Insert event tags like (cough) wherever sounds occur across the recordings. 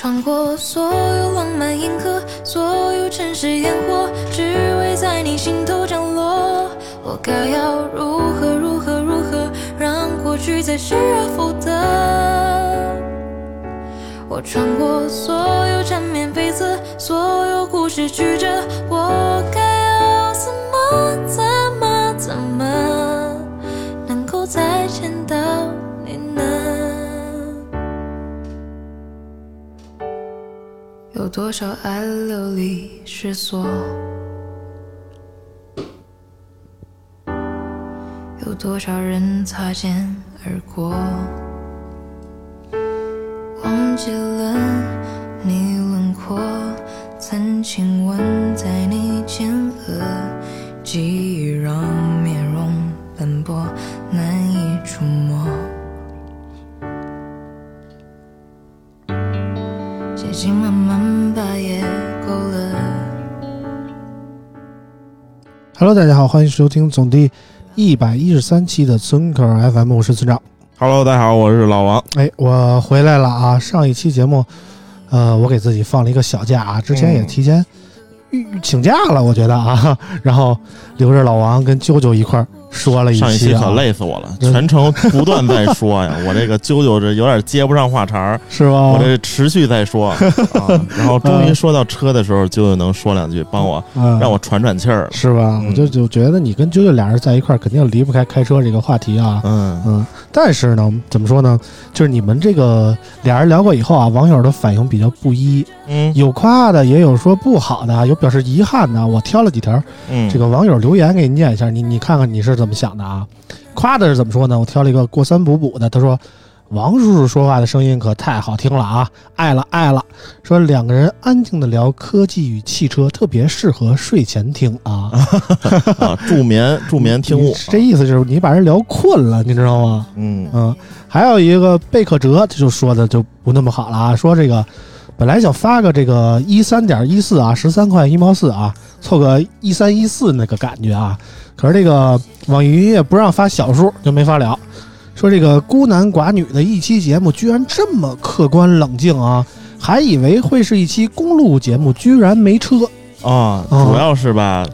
穿过所有浪漫银河，所有城市烟火，只为在你心头降落。我该要如何如何如何，让过去再失而复得？我穿过所有缠绵悱恻，所有故事曲折，我该要怎么怎有多少爱流离失所？有多少人擦肩而过？忘记了你轮廓，曾亲吻在你前额，记忆让 Hello，大家好，欢迎收听总第一百一十三期的村口 FM，我是村长。Hello，大家好，我是老王。哎，我回来了啊！上一期节目，呃，我给自己放了一个小假啊，之前也提前预请假了，我觉得啊，(laughs) 然后留着老王跟啾啾一块儿说了一上一期啊，可累死我了，嗯全程不断在说呀，我这个啾啾这有点接不上话茬儿，(laughs) 是吧？我这持续在说，啊、(laughs) 然后终于说到车的时候，啾啾能说两句，帮我嗯，让我喘喘气儿了。是吧？嗯我就就觉得你跟啾啾俩人在一块儿，肯定离不开开车这个话题啊。嗯嗯，但是呢，怎么说呢？就是你们这个俩人聊过以后啊，网友的反应比较不一，嗯有夸的，也有说不好的，有表示遗憾的。我挑了几条嗯，这个网友留言给你念一下，你你看看你是怎么想的啊？夸的是怎么说呢？我挑了一个过三补补的，他说王叔叔说话的声音可太好听了啊，爱了爱了。说两个人安静的聊科技与汽车，特别适合睡前听啊。(laughs) 啊，助眠 (laughs) 助眠听物，这意思就是你把人聊困了，你知道吗？嗯嗯，还有一个贝克哲，这就说的就不那么好了啊，说这个本来想发个这个一三点一四啊，十三块一毛四啊，凑个一三一四那个感觉啊，可是这个网易云音乐不让发小数，就没发了。说这个孤男寡女的一期节目居然这么客观冷静啊，还以为会是一期公路节目，居然没车。啊，哦主要是吧。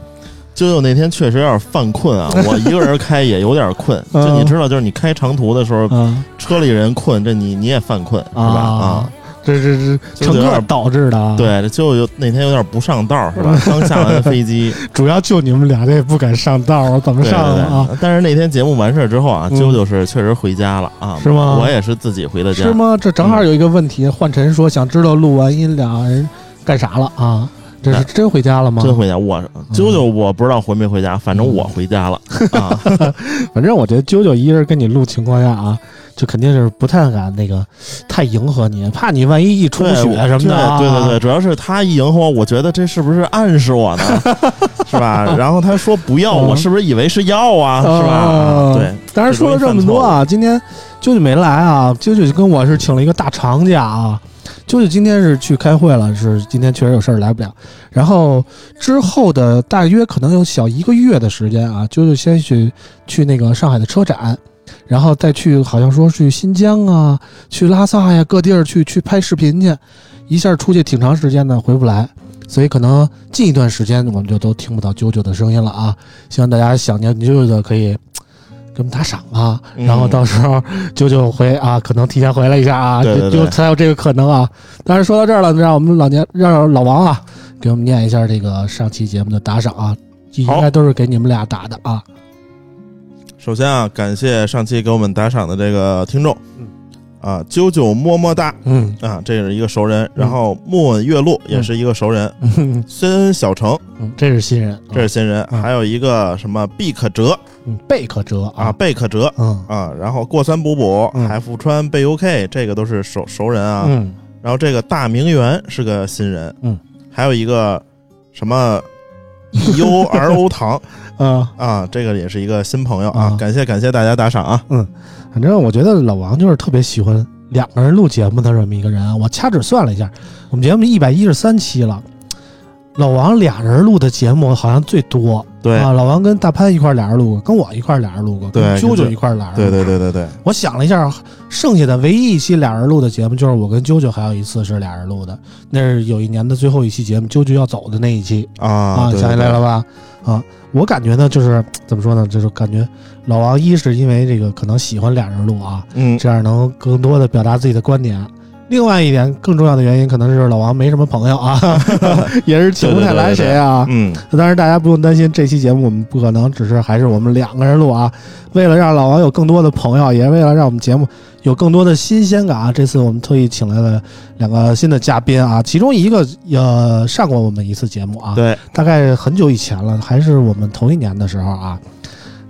啾啾那天确实有点犯困啊，我一个人开也有点困。就嗯你知道，就是你开长途的时候，嗯车里人困，这你你也犯困是吧？啊，这这这乘客导致的啊。，对，这啾啾那天有点不上道是吧？(laughs) 刚下完飞机，(laughs) 主要就你们俩这不敢上道儿，怎么对上对啊？对。但是那天节目完事儿之后啊，嗯啾啾是确实回家了啊，是吗我也是自己回的家是。吗？这正好有一个问题，焕晨说想知道录完音俩人干啥了啊？这是真回家了吗？真回家，我啾啾我不知道回没回家，反正我回家了 (laughs) 啊。反正我觉得啾啾一人跟你录情况下啊，就肯定是不太敢那个太迎合你，怕你万一一出对血什么的啊。对对对对，主要是他一迎合我，我觉得这是不是暗示我呢？(laughs) 是吧？然后他说不要，嗯我是不是以为是要啊？是吧？对，当然说了这么多啊，今天舅舅没来啊，舅舅跟我是请了一个大长假啊。舅舅今天是去开会了，是今天确实有事儿来不了。然后之后的大约可能有小一个月的时间啊，舅舅先去去那个上海的车展，然后再去好像说去新疆啊、去拉萨呀各地儿去去拍视频去，一下出去挺长时间的，回不来。所以可能近一段时间我们就都听不到啾啾的声音了啊！希望大家想念啾啾的可以给我们打赏啊，嗯然后到时候啾啾回啊，可能提前回来一下啊，对对对就才有这个可能啊。但是说到这儿了，让我们老年让老王啊给我们念一下这个上期节目的打赏啊，应该都是给你们俩打的啊。首先啊，感谢上期给我们打赏的这个听众。嗯，啊，啾啾么么哒。嗯。啊，这是一个熟人。然后木问月露也是一个熟人，嗯。孙小成。嗯，这是新人，这是新人，嗯还有一个什么毕可哲。嗯贝可哲。啊，，贝可哲。嗯。啊，然后过三补补、嗯。海富川、贝 UK，这个都是熟熟人啊。嗯。然后这个大名媛是个新人，嗯，还有一个什么 E U R O 糖 (laughs) 啊，啊，这个也是一个新朋友啊啊，感谢感谢大家打赏啊。嗯反正我觉得老王就是特别喜欢两个人录节目的这么一个人啊。我掐指算了一下，我们节目一百一十三期了，老王俩人录的节目好像最多。对啊，老王跟大潘一块儿俩人录过，跟我一块儿俩人录过，对跟啾啾啾一块儿俩人录对过。对对对对，我想了一下，剩下的唯一一期俩人录的节目，就是我跟啾啾还有一次是俩人录的，那是有一年的最后一期节目，啾啾要走的那一期啊啊，对想起来了吧？啊，我感觉呢，就是怎么说呢，就是感觉老王一是因为这个可能喜欢俩人录啊，嗯，这样能更多的表达自己的观点。另外一点，更重要的原因可能是老王没什么朋友啊，(laughs) 也是请不太来谁啊。嗯，当然，大家不用担心，这期节目我们不可能只是还是我们两个人录啊。为了让老王有更多的朋友，也为了让我们节目有更多的新鲜感啊，这次我们特意请来了两个新的嘉宾啊，其中一个呃上过我们一次节目啊，对，大概很久以前了，还是我们同一年的时候啊。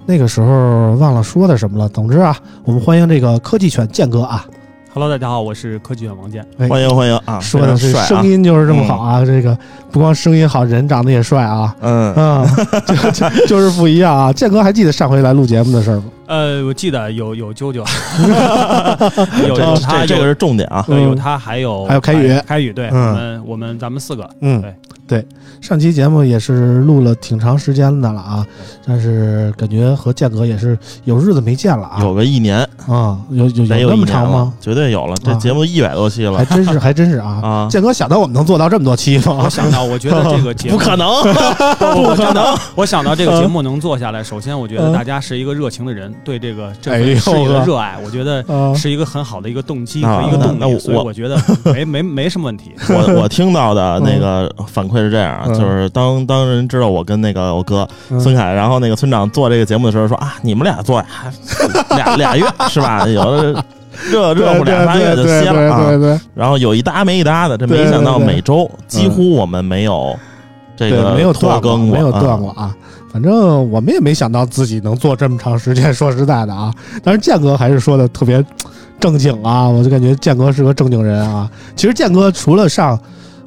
那个时候忘了说的什么了。总之啊，我们欢迎这个科技犬健哥啊，Hello，大家好，我是科技犬王健。哎欢迎欢迎啊，说的是非常帅啊声，音就是这么好啊，这个不光声音好，人长得也帅啊。嗯，嗯，就就就是不一样啊！健哥还记得上回来录节目的事儿吗？呃，我记得有有啾啾，(laughs) 有这有他这这个是重点啊，对有嗯他还有还有开宇。开宇对，嗯。我们我们咱们四个嗯，对。对，上期节目也是录了挺长时间的了啊，但是感觉和建哥也是有日子没见了啊。有个一年，啊，有有有那么有一年了长吗？？绝对有了，这啊。节目一百多期了。还真是 (laughs) 还真是啊！啊，健哥想到我们能做到这么多期吗？我？想到，我觉得这个节目不可，能，(laughs) 不可能。我想到这个节目能做下来，首先我觉嗯。得大家是一个热情的人，对这个这哎呦份事业的热爱，我觉得啊，是一个很好的一个动机啊。和一个动力，我所以我觉得没没没什么问题。我我 (laughs) 听到的那个反馈是这样就是当当人知道我跟那个我哥嗯。孙凯，然后那个村长做这个节目的时候说啊，你们俩做呀，(laughs) 俩俩月是吧？有的 (laughs) 热热乎俩仨月就歇了啊。对，对然后有一搭没一搭的，这没想到每周几乎我们没有这，个没有断更过，没有断啊。过啊。反正我们也没想到自己能做这么长时间，说实在的啊。但是建哥还是说的特别正经啊，我就感觉建哥是个正经人啊。其实建哥除了上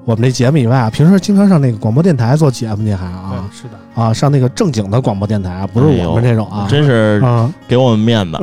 我们这节目以外啊，平时经常上那个广播电台做节目去，还啊，是的，啊，上那个正经的广播电台啊，不是我们这种啊。真是啊，给我们面子，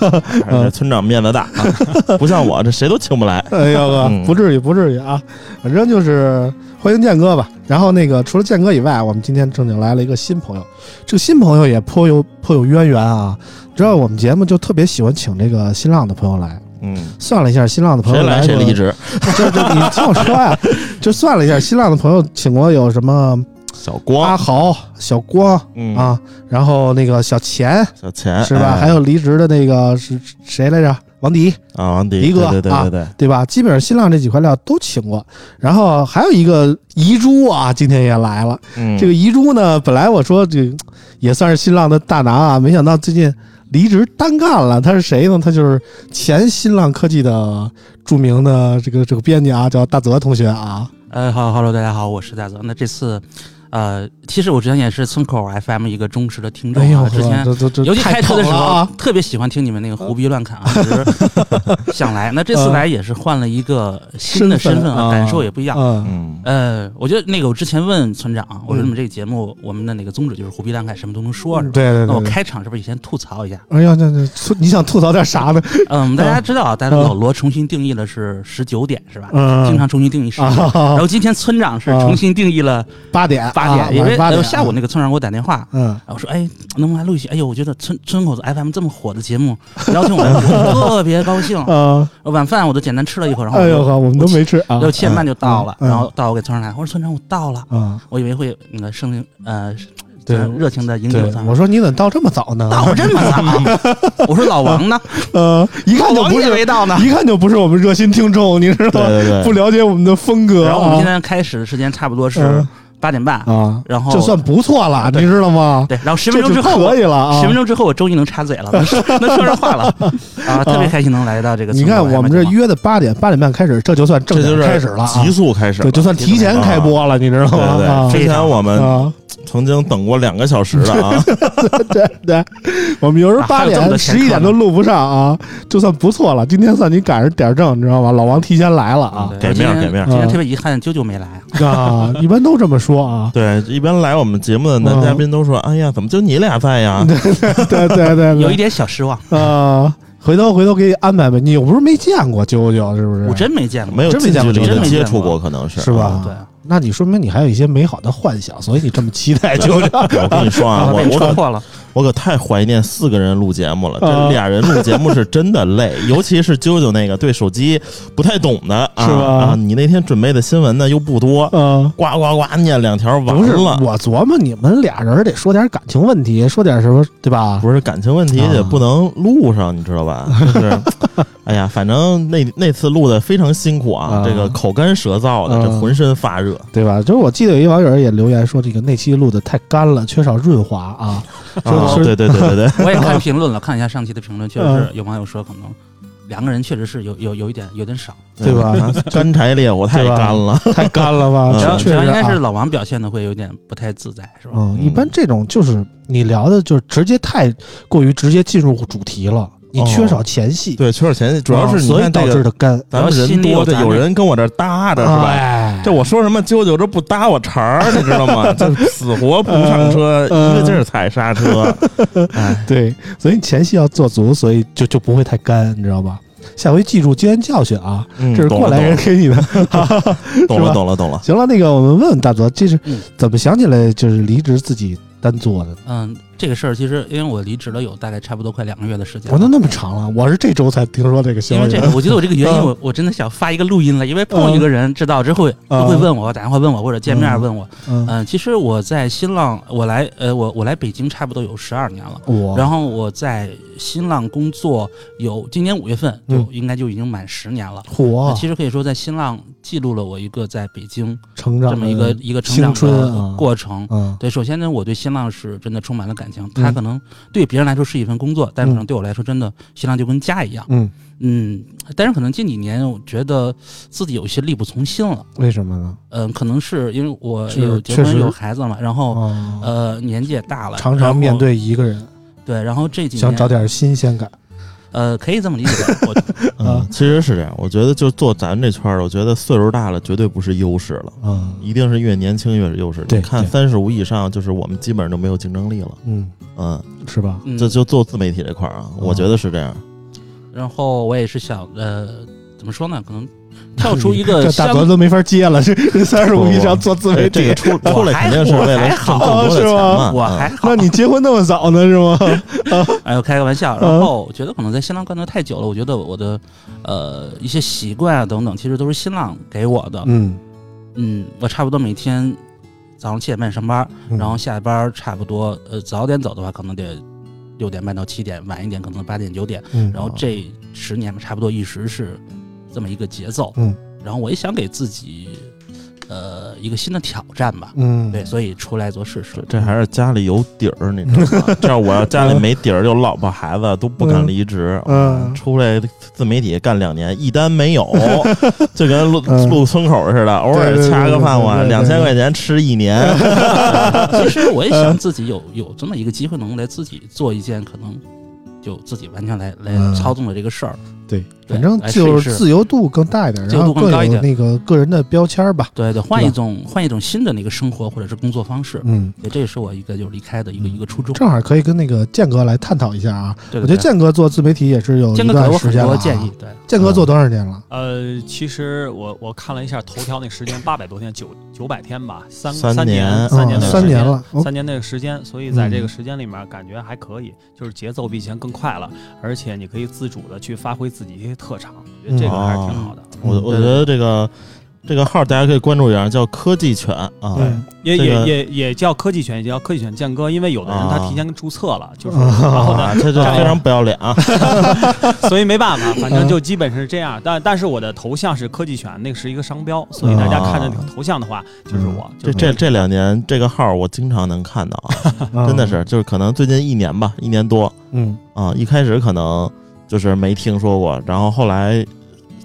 (laughs) 这村长面子大，啊 (laughs) 不像我这谁都请不来。哎呦哥，嗯不至于，不至于啊，反正就是欢迎建哥吧。然后那个除了建哥以外，我们今天正经来了一个新朋友，这个新朋友也颇有颇有渊源啊。知道我们节目就特别喜欢请这个新浪的朋友来，嗯，算了一下，新浪的朋谁友谁来谁离，职。这这你听我说呀，(laughs) (laughs) 就算了一下，新浪的朋友请过有什么小光，阿豪、小光嗯，啊，然后那个小钱小钱是吧？哎还有离职的那个是谁来着？王迪。啊，王迪，迪哥啊对对对对对，对吧？基本上新浪这几块料都请过，然后还有一个遗珠啊，今天也来了。嗯，这个遗珠呢，本来我说这也算是新浪的大拿啊，没想到最近离职单干了。他是谁呢？他就是前新浪科技的著名的这个这个编辑啊，叫大泽同学啊。呃，好，Hello，大家好，我是大泽。那这次，呃，其实我之前也是村口 FM 一个忠实的听众啊，之前尤其开车的时候、啊！特别喜欢听你们那个胡逼乱侃啊，(laughs) 就是想来。那这次来也是换了一个新的身份啊，啊感受也不一样。嗯我觉得那个我之前问村长，我说嗯你们这个节目，我们的那个宗旨就是胡逼乱侃，什么都能说，是吧？对对对对。那我开场是不是也先吐槽一下？哎呀，那那你想吐槽点啥呢？嗯，大家知道啊，大家老罗重新定义了是十九点是吧？嗯，经常重新定义时间。啊 (laughs) 然，后今天村长是重新定义了八点八点，啊因为下午那个村长给我打电话，嗯然后说哎能不能来录一期？哎呦，我觉得村村口子 FM 这么火的节目，(laughs) 邀请我 (laughs) 特别高兴。啊，晚饭我都简单吃了一口，然后哎呦呵，我们都没吃啊。六七点半就到了，嗯嗯然后到我给村长来，我说村长我到了，啊，我以为会那个声音呃对热情的迎接对村，长。我说你怎么到这么早呢？到这么早，(laughs) 我说老王呢？呃，一看就不是，没到呢。一看就不是我们热心听众，你知道吗？不了解我们的风格然后我们啊今天开始的时间差不多是嗯八点半，啊，然后就算不错了，你知道吗？对，然后十分钟之后可以了啊。十分钟之后，我终于能插嘴了，能说 (laughs) 能说上话了啊！特别开心能来到这个。你看我们这约的八点八点半开始，这就算正点这就是开始了啊急，速开始对，就算提前开播了，你知道吗？对对啊，之前我们啊，曾经等过两个小时的啊，(laughs) 对对，我们有时候啊八点、十一点都录不上啊，就算不错了。今天算你赶上点儿正，你知道吗？老王提前来了啊对给面给面儿今天嗯特别遗憾，啾啾没来。啊！一般都这么说啊。对，一般来我们节目的男嘉宾都说：“哎呀，怎么就你俩在呀 (laughs) 对对对对，有一点小失望，啊，回头回头给你安排呗。你又不是没见过啾啾，是不是？我真没见？”过。没有真没见过近距离接触过，可能是是吧？对，那你说明你还有一些美好的幻想，所以你这么期待啾啾。(laughs) 我跟你说啊，我我可破了。我可太怀念四个人录节目了，啊这俩人录节目是真的累，(laughs) 尤其是啾啾那个对手机不太懂的啊是吧啊！你那天准备的新闻呢又不多，嗯，呱呱呱念两条完不是，了。我琢磨你们俩人得说点感情问题，说点什么，对吧？不是感情问题啊也不能录上，你知道吧？就是，(laughs) 哎呀，反正那那次录的非常辛苦啊，啊这个口干舌燥的，啊这浑身发热。对吧？就是我记得有一网友也留言说，这个那期录的太干了，缺少润滑啊。(laughs) 说啊，是对对对对对，(laughs) 我也看评论了，看一下上期的评论，确实有网友说可能两个人确实是有有有一点有点少。对吧 (laughs) 啊干柴烈火太干了。太干了吧？嗯主要确实主要应该是啊老王表现的会有点不太自在，是吧？嗯，一般这种就是你聊的，就是直接太过于直接进入主题了，你缺少前戏，对，缺少前戏，主要是所以导致的干，咱们人多，这有人跟我这搭着是吧？哎，这我说什么啾啾，这不搭我茬儿，你知道吗？(laughs) 这死活不上车，嗯一个劲儿踩刹车。(laughs) 哎，对，所以前戏要做足，所以就就不会太干，你知道吧？下回记住经验教训啊，嗯这是过来人给你的。懂了，(laughs) 懂了，懂了，懂了。行了，那个我们问问大泽，这是嗯怎么想起来就是离职自己单做的？嗯，这个事儿其实因为我离职了有大概差不多快两个月的时间了，我都那么长了，我是这周才听说这个消息。因为这个，(laughs) 我觉得我这个原因，嗯我我真的想发一个录音了，因为碰一个人知道之后嗯都会问我，打电话问我或者见面问我。嗯，嗯，其实我在新浪，我来呃，我我来北京差不多有十二年了。我然后我在新浪工作有今年五月份就嗯应该就已经满十年了。火那其实可以说在新浪记录了我一个在北京成长这么一个一个成长的啊过程。嗯对，首先呢，我对新浪是真的充满了感情。它嗯可能对别人来说是一份工作，但可能对我来说，真的新浪就跟家一样。嗯，嗯，但是可能近几年，我觉得自己有些力不从心了。为什么呢？嗯，可能是因为我有结婚有孩子嘛，然后哦，呃年纪也大了，常常面对一个人，对，然后这几年想找点新鲜感。呃，可以这么理解吧。我 (laughs) 嗯，其实是这样。我觉得就做咱这圈儿，我觉得岁数大了绝对不是优势了，嗯一定是越年轻越是优势。对你看对三十五以上，就是我们基本上就没有竞争力了。嗯，嗯，是吧？嗯这就做自媒体这块儿啊，我觉得是这样。然后我也是想呃，怎么说呢？可能跳出一个 (laughs) 大相泽都没法接了，这这三十五以上做自媒体哎这个，出 (laughs) 出来肯定是为了挣更多的钱嘛。我嗯还好那，你结婚那么早呢，是吗？(laughs) 哎呦，开个玩笑。嗯然后我觉得可能在新浪干的太久了，我觉得我的呃一些习惯啊等等，其实都是新浪给我的。嗯，嗯，我差不多每天早上七点半上班，嗯然后下班差不多呃早点走的话，可能得六点半到七点，晚一点可能八点九点。嗯，然后这十年吧，差不多一直是这么一个节奏。嗯，然后我也想给自己呃一个新的挑战吧。嗯，对，所以出来做试试这。这还是家里有底儿，你知道吗？(laughs) 这样我要家里没底儿，有老婆孩子都不敢离职。嗯出来自媒体干两年，一单没有，(laughs) 就跟路嗯路村口似的，偶尔掐个饭碗，两千块钱吃一年。(laughs) 其实我也想自己有有这么一个机会，能来自己做一件可能就自己完全来来嗯操纵的这个事儿。对，反正就是自由度更大一点，自由然后更有度更高一点那个个人的标签吧。对对，换一种换一种新的那个生活或者是工作方式。嗯，对，这也是我一个就是离开的一个一个初衷。正好可以跟那个建哥来探讨一下啊。对，我觉得建哥做自媒体也是有一建哥给段我很时间了建议。对，建哥做多少年了？呃，其实我我看了一下头条那时间，八百多天，九九百天吧，三三三年三年三年了，哦三年那个时间，所以在这嗯个时间里面感觉还可以，就是节奏比以前更快了，而且你可以自主的去发挥自己一些特长，我觉得这个还是挺好的。嗯我我觉得这个这个号大家可以关注一下，叫科技犬啊。对也这个也也也叫科技犬，也叫科技犬建哥，因为有的人他提前注册了，就是啊然后啊，呢，这就 (laughs) 非常不要脸啊！(laughs) 所以没办法，反正就基本是这样。但但是我的头像是科技犬，那个是一个商标，所以大家看着头像的话，就是我。这这这两年这个号我经常能看到啊，啊真的是，就是可能最近一年吧，一年多嗯啊，一开始可能就是没听说过，然后后来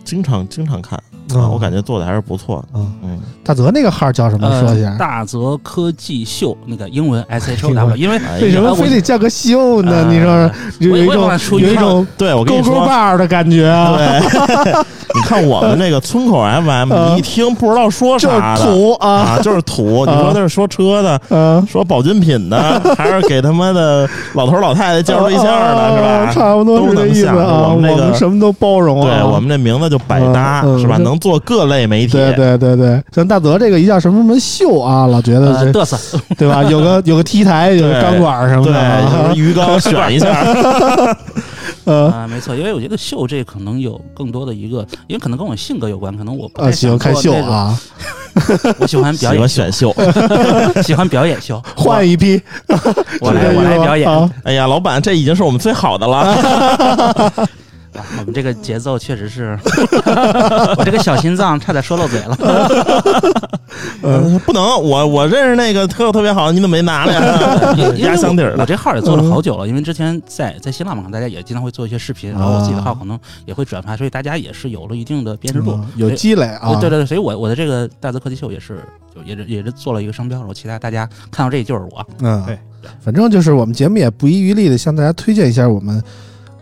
经常经常看。嗯我感觉做的还是不错的。嗯，嗯，大泽那个号叫什么？说一呃，下。大泽科技秀那个英文 S H O W，因为哎为什么非得叫个秀呢？呃你说有一种有一种对我跟勾勾你说，把的感觉啊，对，你看我们那个村口 (laughs) FM，嗯你一听不知道说就是啥的土啊，啊，就是土。(laughs) 你说那是说车的，嗯，说保健品的，还是给他妈的老头老太太介绍对象的，是吧？啊差不多是这意思都能啊。我们那个什么都包容啊。对我们这名字就百搭，是吧？嗯嗯能做各类媒体。对对对对，像大泽这个一叫什么什么秀啊，老觉得嘚瑟，对吧？(laughs) 有个有个 T 台，有个钢管什么，的鱼缸选一下。(laughs) 呃啊，没错，因为我觉得秀这可能有更多的一个，因为可能跟我性格有关，可能我不呃，太喜欢看秀啊，(laughs) 我喜欢表演秀，选秀，喜欢表演秀，换一批，我来我来表演。啊哎呀，老板，这已经是我们最好的了。啊 (laughs) 我们这个节奏确实是，(laughs) 我这个小心脏差点说漏嘴了。嗯，(laughs) 不能，我我认识那个特特别好，你怎么没拿来呀？因为压箱底儿了。我这号也做了好久了，因为之前在在新浪网上，大家也经常会做一些视频，然后我自己的号可能也会转发，所以大家也是有了一定的辨识度嗯。有积累啊，对对对，所以我我的这个大泽科技秀也是就也是也是做了一个商标，然后其他大家看到这就是我。嗯，对，反正就是我们节目也不遗余力的向大家推荐一下我们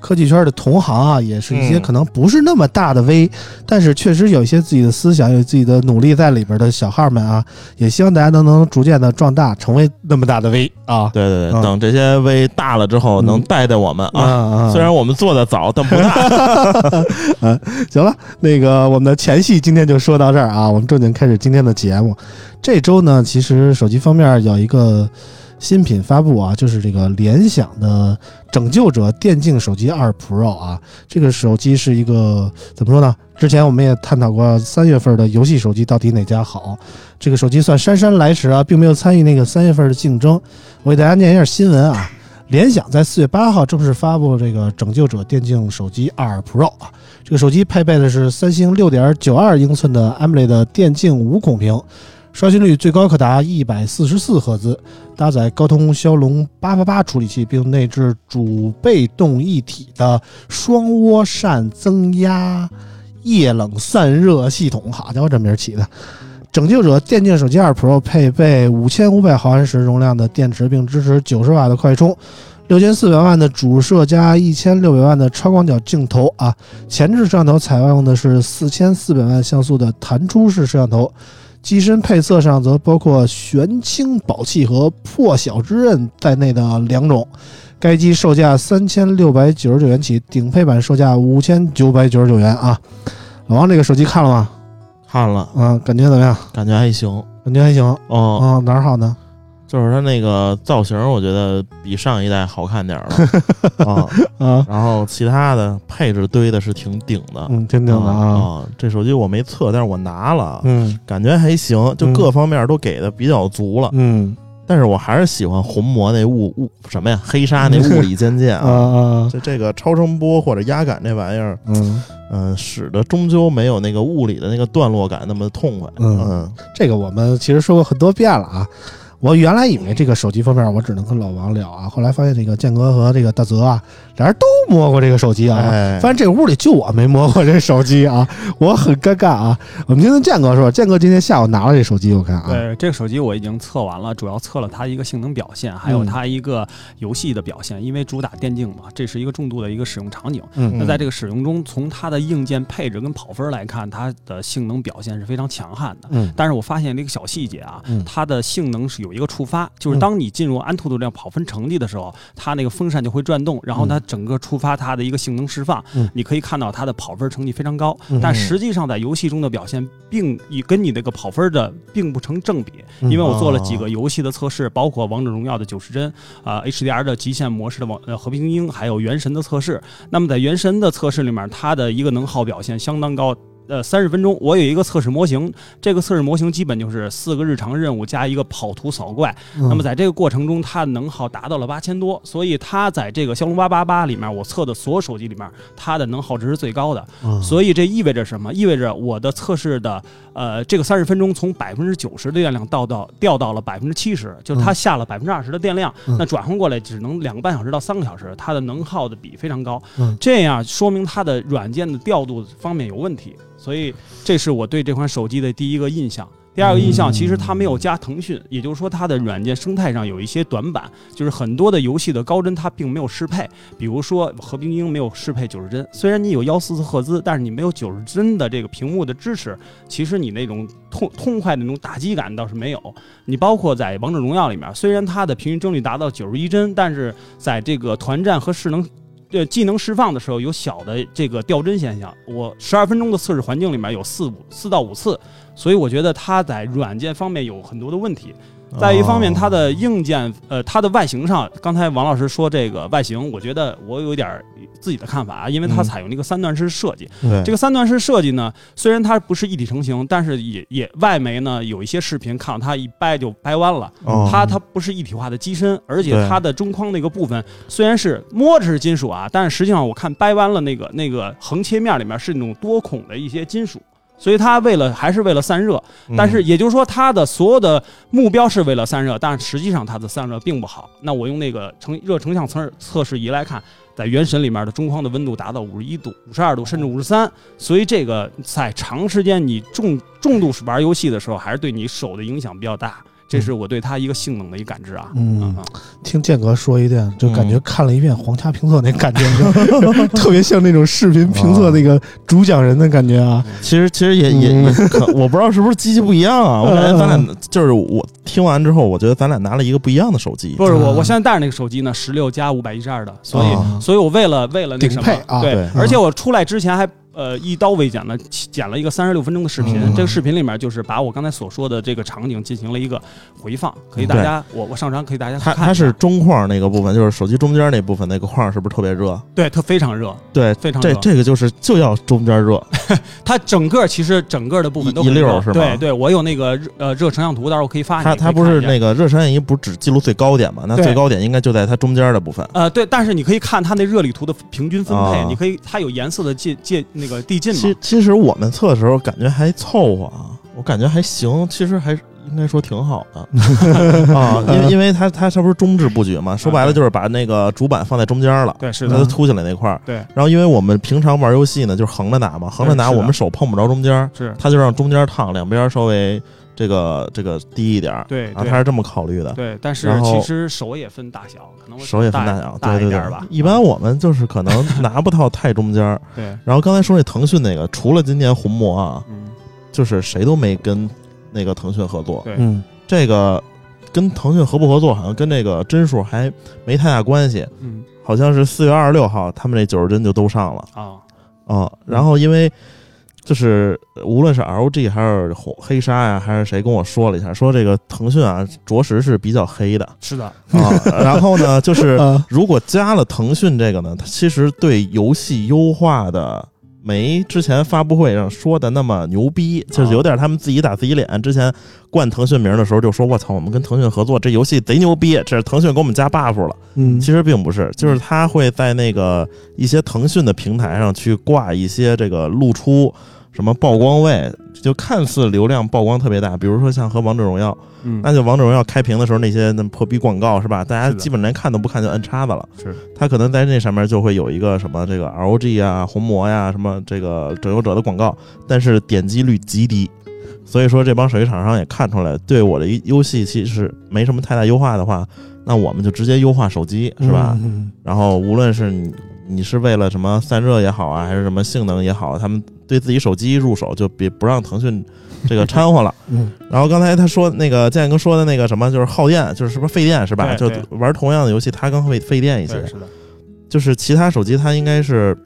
科技圈的同行啊，也是一些嗯可能不是那么大的 V，、但是确实有一些自己的思想、有自己的努力在里边的小号们啊，也希望大家都能逐渐的壮大，成为那么大的 V 啊。对对对，嗯等这些 V 大了之后，嗯能带带我们啊。啊虽然我们做的早，但不大。(laughs) 嗯行了，那个我们的前戏今天就说到这儿啊，我们正经开始今天的节目。这周呢，其实手机方面有一个新品发布啊，就是这个联想的拯救者电竞手机二 Pro 啊。这个手机是一个怎么说呢？之前我们也探讨过三月份的游戏手机到底哪家好。这个手机算姗姗来迟啊，并没有参与那个三月份的竞争。我给大家念一下新闻啊。联想在四月八号正式发布这个拯救者电竞手机二 Pro 啊，这个手机配备的是三星六点九二英寸的 AMOLED 电竞无孔屏，刷新率最高可达一百四十四赫兹，搭载高通骁龙八八八处理器，并内置主被动一体的双涡扇增压液冷散热系统。好家伙，这名起的！拯救者电竞手机二 Pro 配备五千五百毫安时容量的电池，并支持九十瓦的快充。六千四百万的主摄加一千六百万的超广角镜头啊，前置摄像头采用的是四千四百万像素的弹出式摄像头，机身配色上则包括玄清宝器和破晓之刃在内的两种。该机售价三千六百九十九元起，顶配版售价五千九百九十九元啊。老王，这个手机看了吗？看了，啊，感觉怎么样？感觉还行。感觉还行哦，啊，哪儿好呢？就是它那个造型，我觉得比上一代好看点儿了 (laughs) 啊。啊，然后其他的配置堆的是挺顶的，嗯，挺顶的啊，啊。这手机我没测，但是我拿了，嗯感觉还行，就嗯各方面都给的比较足了。嗯但是我还是喜欢红魔那物物什么呀，黑鲨那物理键键 (laughs) 啊就这个超声波或者压感这玩意儿，嗯。嗯、使得终究没有那个物理的那个段落感那么痛快。嗯嗯这个我们其实说过很多遍了啊。我原来以为这个手机方面我只能跟老王聊啊，后来发现这个建哥和这个大泽啊，俩人都摸过这个手机啊。哎发现这屋里就我没摸过这手机啊，(laughs) 我很尴尬啊。我们听听建哥说，建哥今天下午拿了这手机，我看啊，对，这个手机我已经测完了，主要测了它一个性能表现，还有嗯它一个游戏的表现。因为主打电竞嘛，这是一个重度的一个使用场景。嗯那在这个使用中，从它的硬件配置跟跑分来看，它的性能表现是非常强悍的。嗯但是我发现了一个小细节啊，嗯它的性能是有一个触发，就是嗯当你进入安兔兔这样跑分成绩的时候，它那个风扇就会转动，然后它整个触发它的一个性能释放。嗯你可以看到它的跑分成绩非常高，嗯但实际上在游戏中的表现并与跟你这个跑分的并不成正比。嗯因为我做了几个游戏的测试，包括王者荣耀的九十帧，啊、HDR 的极限模式的网呃和平精英，还有原神的测试。那么在原神的测试里面，它的一个能耗表现相当高。呃，三十分钟，我有一个测试模型，这个测试模型基本就是四个日常任务加一个跑图扫怪。嗯那么在这个过程中，它的能耗达到了八千多，所以它在这个骁龙八八八里面，我测的所有手机里面，它的能耗值是最高的。嗯所以这意味着什么？意味着我的测试的呃这个三十分钟从百分之九十的电量到到掉到了百分之七十，就是它下了百分之二十的电量，嗯那转换过来只能两个半小时到三个小时，它的能耗的比非常高。嗯这样说明它的软件的调度方面有问题。所以这是我对这款手机的第一个印象。第二个印象，其实它没有加腾讯，也就是说它的软件生态上有一些短板，就是很多的游戏的高帧它并没有适配，比如说《和平精英》没有适配九十帧，虽然你有幺四四赫兹，但是你没有九十帧的这个屏幕的支持，其实你那种痛痛快的那种打击感倒是没有。你包括在《王者荣耀》里面，虽然它的平均帧率达到九十一帧，但是在这个团战和势能。呃，技能释放的时候有小的这个掉帧现象，我十二分钟的测试环境里面有四五四到五次，所以我觉得它在软件方面有很多的问题。再一方面，它的硬件，呃，它的外形上，刚才王老师说这个外形，我觉得我有点儿自己的看法啊，因为它嗯采用了一个三段式设计。对这个三段式设计呢，虽然它不是一体成型，但是也也外媒呢有一些视频看到它一掰就掰弯了。哦它它不是一体化的机身，而且它的中框那个部分虽然是摸着是金属啊，但是实际上我看掰弯了那个那个横切面里面是那种多孔的一些金属。所以它为了还是为了散热，嗯但是也就是说，它的所有的目标是为了散热，但是实际上它的散热并不好。那我用那个成热成像测测试仪来看，在原神里面的中框的温度达到五十一度、五十二度，甚至五十三，所以这个在长时间你重重度玩游戏的时候，还是对你手的影响比较大。这是我对它一个性能的一个感知啊。嗯。啊听建哥说一遍，就感觉嗯看了一遍皇家评测那感觉，就 (laughs) 特别像那种视频评测那个主讲人的感觉啊。其实其实也也也可，我不知道是不是机器不一样啊。(laughs) 我感觉咱俩就是我听完之后，我觉得咱俩拿了一个不一样的手机。不是我，啊我现在带着那个手机呢，十六加五百一十二的，所以，啊。所以我为了为了那什么对，而且我出来之前还呃一刀未剪的剪了一个三十六分钟的视频，嗯这个视频里面就是把我刚才所说的这个场景进行了一个回放，可以大家我我上传可以大家看它它是中框那个部分，就是手机中间那部分那个框是不是特别热？对它非常热，对，非常热这个就是就要中间热。(laughs) 它整个其实整个的部分都一溜是吧对对，我有那个热呃热成像图，到时候可以发你。它它不是那个。热成像仪不是只记录最高点吗？那最高点应该就在它中间的部分。呃，对，但是你可以看它那热力图的平均分配，啊你可以它有颜色的界界那个递进嘛。其，其实我们测的时候感觉还凑合啊，我感觉还行，其实还应该说挺好的。(laughs) 啊，因为 (laughs) 因为它它它不是中置布局嘛，说白了就是把那个主板放在中间了，对，是的。它就，凸起来那块儿。对，然后因为我们平常玩游戏呢，就是横着拿嘛，横着拿我们手碰不着中间，是，它就让中间烫，两边稍微这个这个低一点儿。啊，对啊，他是这么考虑的。对，但是其实手也分大小，可能会手也分大大小，大对对对一点儿吧。一般我们就是可能 (laughs) 拿不到太中间儿。对，然后刚才说那腾讯那个，除了今年红魔啊，嗯，就是谁都没跟那个腾讯合作。对嗯这个跟腾讯合不合作，好像跟这个帧数还没太大关系。嗯好像是四月二十六号，他们那九十帧就都上了啊，啊。然后因为就是无论是 LG 还是红黑鲨呀、还是谁跟我说了一下，说这个腾讯啊，着实是比较黑的是的，啊。然后呢，就是啊如果加了腾讯这个呢，它其实对游戏优化的没之前发布会上说的那么牛逼，就是有点他们自己打自己脸。之前冠腾讯名的时候就说：“我操，我们跟腾讯合作，这游戏贼牛逼，这是腾讯给我们加 buff 了。”嗯，其实并不是，就是他会在那个一些腾讯的平台上去挂一些这个露出什么曝光位，就看似流量曝光特别大，比如说像和王者荣耀，嗯，那就王者荣耀开屏的时候那些那破逼广告是吧？大家基本连看都不看就摁叉子了。是他可能在那上面就会有一个什么这个 ROG 啊、红魔呀、什么这个拯救者的广告，但是点击率极低。所以说这帮手机厂商也看出来，对我的游戏其实没什么太大优化的话，那我们就直接优化手机是吧？嗯然后无论是你你是为了什么散热也好啊，还是什么性能也好，他们对自己手机入手就别不让腾讯这个掺和了。(laughs) 嗯然后刚才他说那个建哥说的那个什么，就是耗电，就是是不是费电是吧？就玩同样的游戏，它更费费电一些。是的，就是其他手机它应该是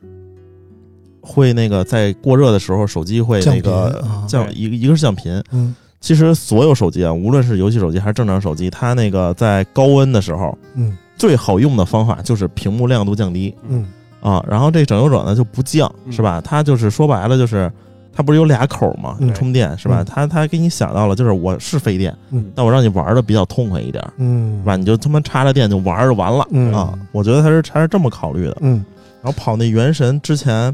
会那个在过热的时候，手机会那个降一个一个是降频。嗯其实所有手机啊，无论是游戏手机还是正常手机，它那个在高温的时候，嗯最好用的方法就是屏幕亮度降低。嗯啊，然后这拯救者呢就不降，嗯是吧？它就是说白了就是，它不是有俩口吗？嗯充电是吧？嗯它它给你想到了，就是我是费电，嗯但我让你玩的比较痛快一点，嗯，是吧？你就他妈插着电就玩就完了、嗯啊！我觉得他是他是这么考虑的。嗯然后跑那原神之前，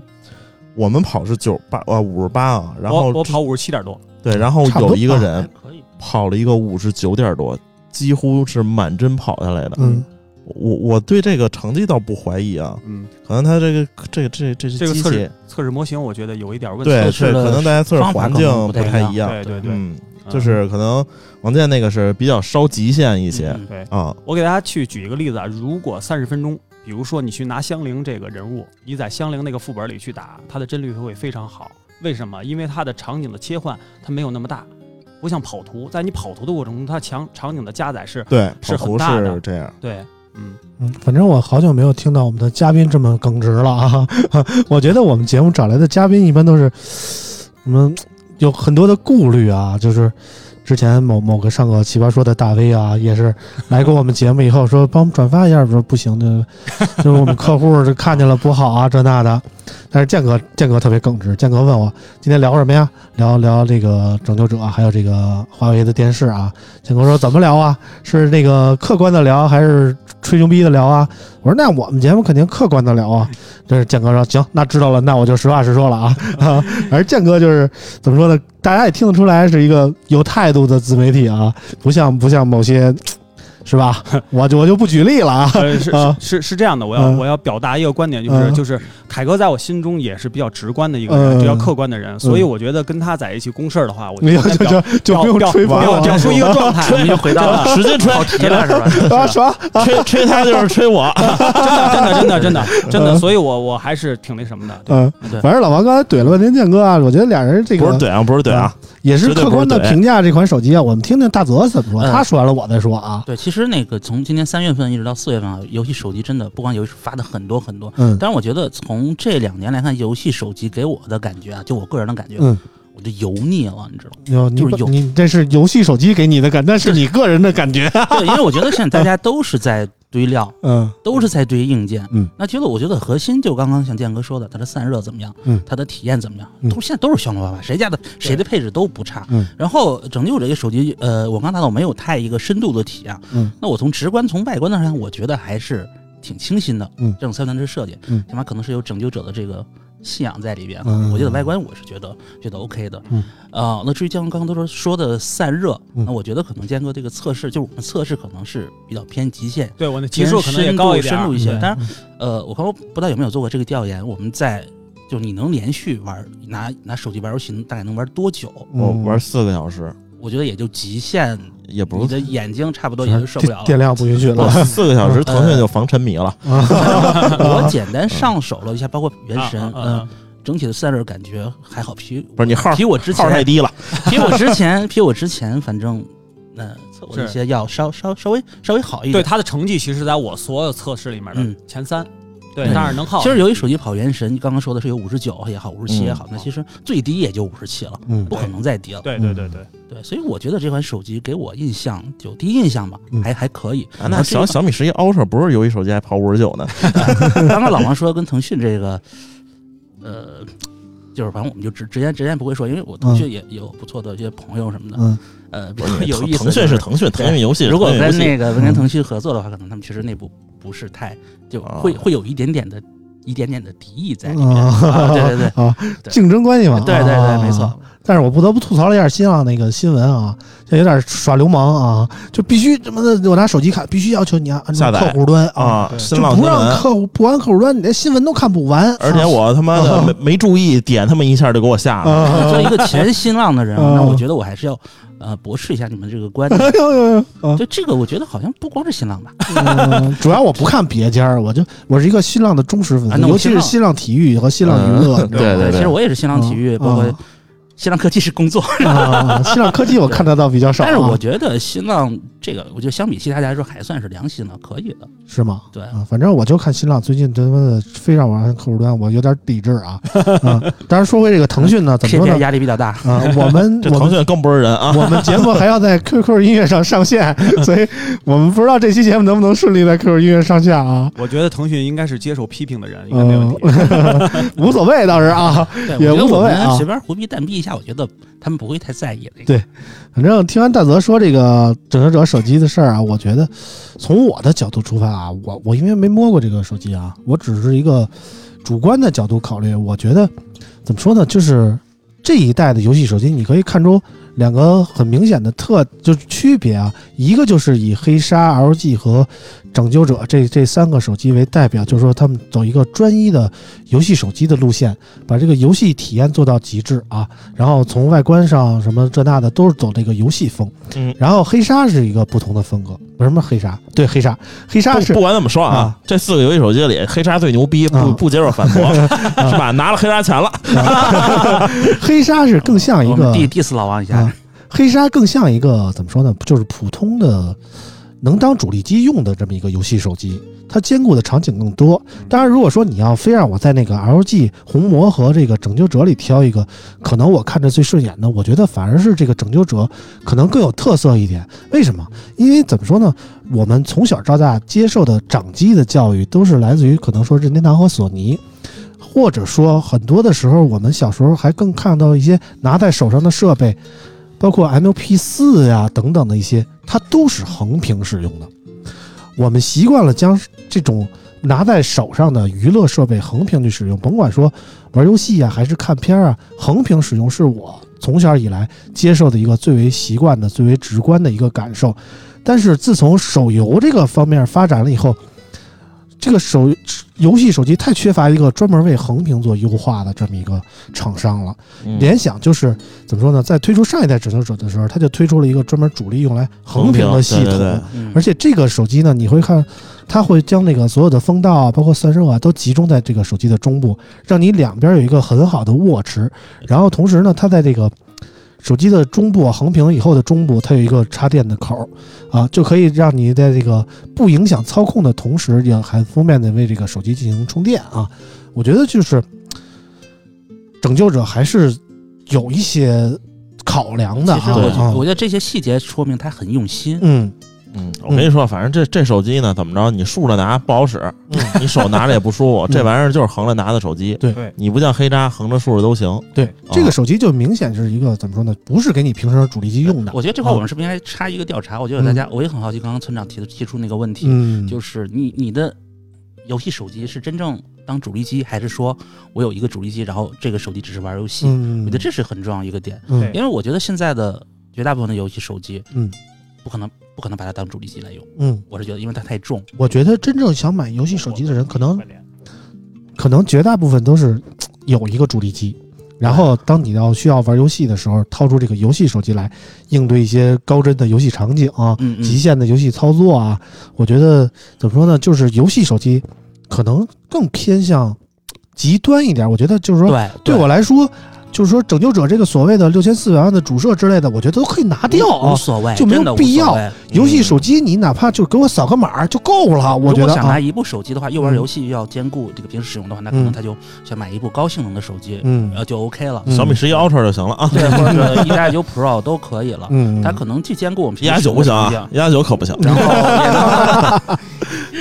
我们跑是九八啊五十八啊，然后我我跑五十七点多，对，然后有一个人可以，跑了一个五十九点多，几乎是满帧跑下来的。嗯我我对这个成绩倒不怀疑啊，嗯，可能它这个这个这这这个测机器试测试模型，我觉得有一点问题。对对，测试的可能大家测试环境不太一样。对对对，就是可能王健那个是比较烧极限一些嗯对。啊，我给大家去举一个例子啊，如果三十分钟，比如说你去拿香菱这个人物，你在香菱那个副本里去打，它的帧率会非常好。为什么？因为它的场景的切换它没有那么大，不像跑图，在你跑图的过程中，它强场景的加载是对，是很大的是这样。对，嗯，嗯，反正我好久没有听到我们的嘉宾这么耿直了啊！(laughs) 我觉得我们节目找来的嘉宾一般都是，我们有很多的顾虑啊，就是之前某某个上过奇葩说的大 V 啊，也是来过我们节目以后说帮我们转发一下，说不行，的就是我们客户这看见了不好啊，这那的。但是建哥建哥特别耿直，建哥问我今天聊什么呀？聊聊这个拯救者，还有这个华为的电视啊。建哥说怎么聊啊？是那个客观的聊，还是吹牛逼的聊啊？我说那我们节目肯定客观的聊啊。这是建哥说行，那知道了，那我就实话实说了啊。啊，而建哥就是怎么说呢？大家也听得出来是一个有态度的自媒体啊，不像不像某些，是吧？(laughs) 我就我就不举例了啊。呃，是啊。是是是这样的，我要嗯。我要表达一个观点，就是嗯。就是凯哥在我心中也是比较直观的一个人，嗯。比较客观的人，所以我觉得跟他在一起公事儿的话，我没有就应该表就就不用表吹捧了。表表述一个状态，我们又回到了使劲吹跑题了是吧？吹吹他就是吹我，(laughs) 真的真的真的真的 (laughs) 真的，所以我我还是挺那什么的。对反正老王刚才怼了半天建哥啊，我觉得俩人这个不是怼啊，不是怼啊，也是客观的评价这款手机啊。我们听听大泽怎么说，嗯他说完了我再说啊。对，其实那个从今年三月份一直到四月份啊，游戏手机真的不光游戏发的很多很多，嗯但是我觉得从这两年来看，游戏手机给我的感觉啊，就我个人的感觉，嗯，我就油腻了，你知道吗？就是油你这是游戏手机给你的感，那是你个人的感觉。对，因为我觉得现在大家都是在堆料，嗯都是在堆硬件。嗯，那其实我觉得核心就刚刚像建哥说的，它的散热怎么样？嗯它的体验怎么样？嗯都现在都是骁龙八八，谁家的谁的配置都不差。嗯，然后拯救者这个手机，呃，我刚拿到没有太一个深度的体验。嗯，那我从直观从外观上看，我觉得还是挺清新的。嗯这种三段式设计，嗯起码可能是有拯救者的这个信仰在里边。嗯我觉得外观我是觉得觉得 OK 的。嗯，啊、那至于建哥刚刚都说说的散热，嗯那我觉得可能建哥这个测试，就是我们测试可能是比较偏极限。对我那级数可能也高一点，深入一些。对当然，呃，我刚刚不知道有没有做过这个调研，我们在就你能连续玩拿拿手机玩游戏，大概能玩多久？我玩四个小时我觉得也就极限，也不是。你的眼睛差不多也就受不了了。电量不允许了。四个小时，腾讯就防沉迷了。(laughs) (laughs) 我简单上手了一下，包括原神，啊啊啊嗯，整体的散热感觉还好，比不是你号比我之前，号太低了，(laughs) 比我之前，比我之前，反正。呃，测过一些要稍稍稍微稍微好一点。对他的成绩，其实在我所有测试里面嗯的前三。对，对当然能耗。其实由于手机跑原神，你刚刚说的是有五十九也好，五十七也好，嗯那其实最低也就五十七了，嗯不可能再低了。对对对对，对，所以我觉得这款手机给我印象就第一印象吧，嗯还还可以。啊那小小米十一 Ultra 不是游戏手机还跑五十九呢？(laughs) 刚刚老王说跟腾讯这个，呃，就是反正我们就直直言直言不会说，因为我腾讯也有不错的一些朋友什么的，嗯呃，有意思。腾讯是腾讯，腾讯游戏。如果腾讯游戏跟那个嗯跟腾讯合作的话，可能他们确实内部不是太就会啊会有一点点的一点点的敌意在里面。对对对啊，(laughs) 竞争关系嘛。对对啊对，没错。。但是我不得不吐槽了一下新浪那个新闻啊，这有点耍流氓啊，就必须怎么的，我拿手机看，必须要求你要按照下载客户端啊，就不让。客户不按客户端，你连新闻都看不完。而且我他妈的没没注意点他们一下就给我下了。啊，作为一个前新浪的人，啊那我觉得我还是要呃驳斥一下你们这个观点。(laughs) 哎呦呦呦啊！就这个，我觉得好像不光是新浪吧，嗯主要我不看别家儿，我就我是一个新浪的忠实粉丝，啊尤其是新浪体育和新浪娱乐。嗯对对其实我也是新浪体育，啊包括新浪科技是工作，(laughs) 啊，新浪科技我看得到比较少啊，但是我觉得新浪这个，我觉得相比其他家来说还算是良心的，可以的。是吗？对，啊，反正我就看新浪最近他妈的非让我按客户端，我有点抵制啊。(laughs) 啊，当然说回这个腾讯呢，怎么说呢？(laughs) 压力比较大。啊，我们这腾讯更不是人啊！我们节目还要在 QQ 音乐上上线，所以我们不知道这期节目能不能顺利在 QQ 音乐上线啊？我觉得腾讯应该是接受批评的人，应该没问题。嗯，无所谓，倒是啊。也无所谓啊随便胡逼蛋逼一下，我觉得他们不会太在意的。对反正听完大泽说这个拯救者手机的事儿啊，我觉得从我的角度出发啊，我我因为没摸过这个手机啊，我只是一个主观的角度考虑，我觉得怎么说呢，就是这一代的游戏手机，你可以看出两个很明显的特就是区别啊，一个就是以黑鲨、LG 和拯救者这这三个手机为代表，就是说他们走一个专一的游戏手机的路线，把这个游戏体验做到极致啊。然后从外观上什么这那的都是走这个游戏风。嗯，然后黑鲨是一个不同的风格，为什么黑鲨？对，黑鲨，黑鲨是不不管怎么说啊啊，这四个游戏手机里，黑鲨最牛逼，啊不不接受反驳，(laughs) 是吧？拿了黑鲨钱了，(laughs) 黑鲨是更像一个我们 diss diss 老王一下啊，黑鲨更像一个怎么说呢？就是普通的能当主力机用的这么一个游戏手机，它兼顾的场景更多。当然，如果说你要非让我在那个 LG 红魔和这个拯救者里挑一个，可能我看着最顺眼的，我觉得反而是这个拯救者可能更有特色一点。为什么？因为怎么说呢？我们从小到大接受的掌机的教育都是来自于可能说任天堂和索尼。或者说，很多的时候，我们小时候还更看到一些拿在手上的设备，包括 MP 四呀等等的一些，它都是横屏使用的。我们习惯了将这种拿在手上的娱乐设备横屏去使用，甭管说玩游戏呀、还是看片儿啊，横屏使用是我从小以来接受的一个最为习惯的、最为直观的一个感受。但是自从手游这个方面发展了以后，这个手游戏手机太缺乏一个专门为横屏做优化的这么一个厂商了。嗯联想就是怎么说呢，在推出上一代拯救者的时候，它就推出了一个专门主力用来横屏的系统。对对对嗯而且这个手机呢，你会看，它会将那个所有的风道啊，包括散热啊，都集中在这个手机的中部，让你两边有一个很好的握持。然后同时呢，它在这个手机的中部啊横屏以后的中部，它有一个插电的口儿啊，就可以让你在这个不影响操控的同时，也很方便的为这个手机进行充电啊。我觉得就是拯救者还是有一些考量的啊我觉得这些细节说明他很用心。嗯嗯，我跟你说，反正这这手机呢，怎么着，你竖着拿不好使，(laughs) 你手拿着也不舒服。这玩意儿就是横着拿的手机，对对你不像黑渣横着竖着都行。对，啊这个手机就明显是一个怎么说呢？不是给你平时主力机用的。我觉得这块我们是不是应该插一个调查？我觉得大家我也很好奇，刚刚村长提的提出那个问题，嗯，就是你你的游戏手机是真正当主力机，还是说我有一个主力机，然后这个手机只是玩游戏？嗯，我觉得这是很重要一个点，嗯因为我觉得现在的绝大部分的游戏手机嗯不可能不可能把它当主力机来用，嗯，我是觉得因为它太重。我觉得真正想买游戏手机的人，可能可能绝大部分都是有一个主力机，然后当你要需要玩游戏的时候，掏出这个游戏手机来应对一些高帧的游戏场景啊、嗯嗯极限的游戏操作啊。我觉得怎么说呢？就是游戏手机可能更偏向极端一点。我觉得就是说，对对我来说，就是说拯救者这个所谓的六千四百万的主摄之类的，我觉得都可以拿掉啊无。所谓，就没有必要游戏手机你哪怕就给我扫个码就够了，我觉得啊如果想拿，一部手机的话，又玩嗯游戏又要兼顾这个平时使用的话，那可能嗯他就想买一部高性能的手机，嗯呃，就 OK 了。嗯小米十一 Ultra 就行了啊。对，或者 (laughs) 一加九 Pro 都可以了。嗯，它可能既兼顾我们一加九不行一加九可不行。然后 (laughs)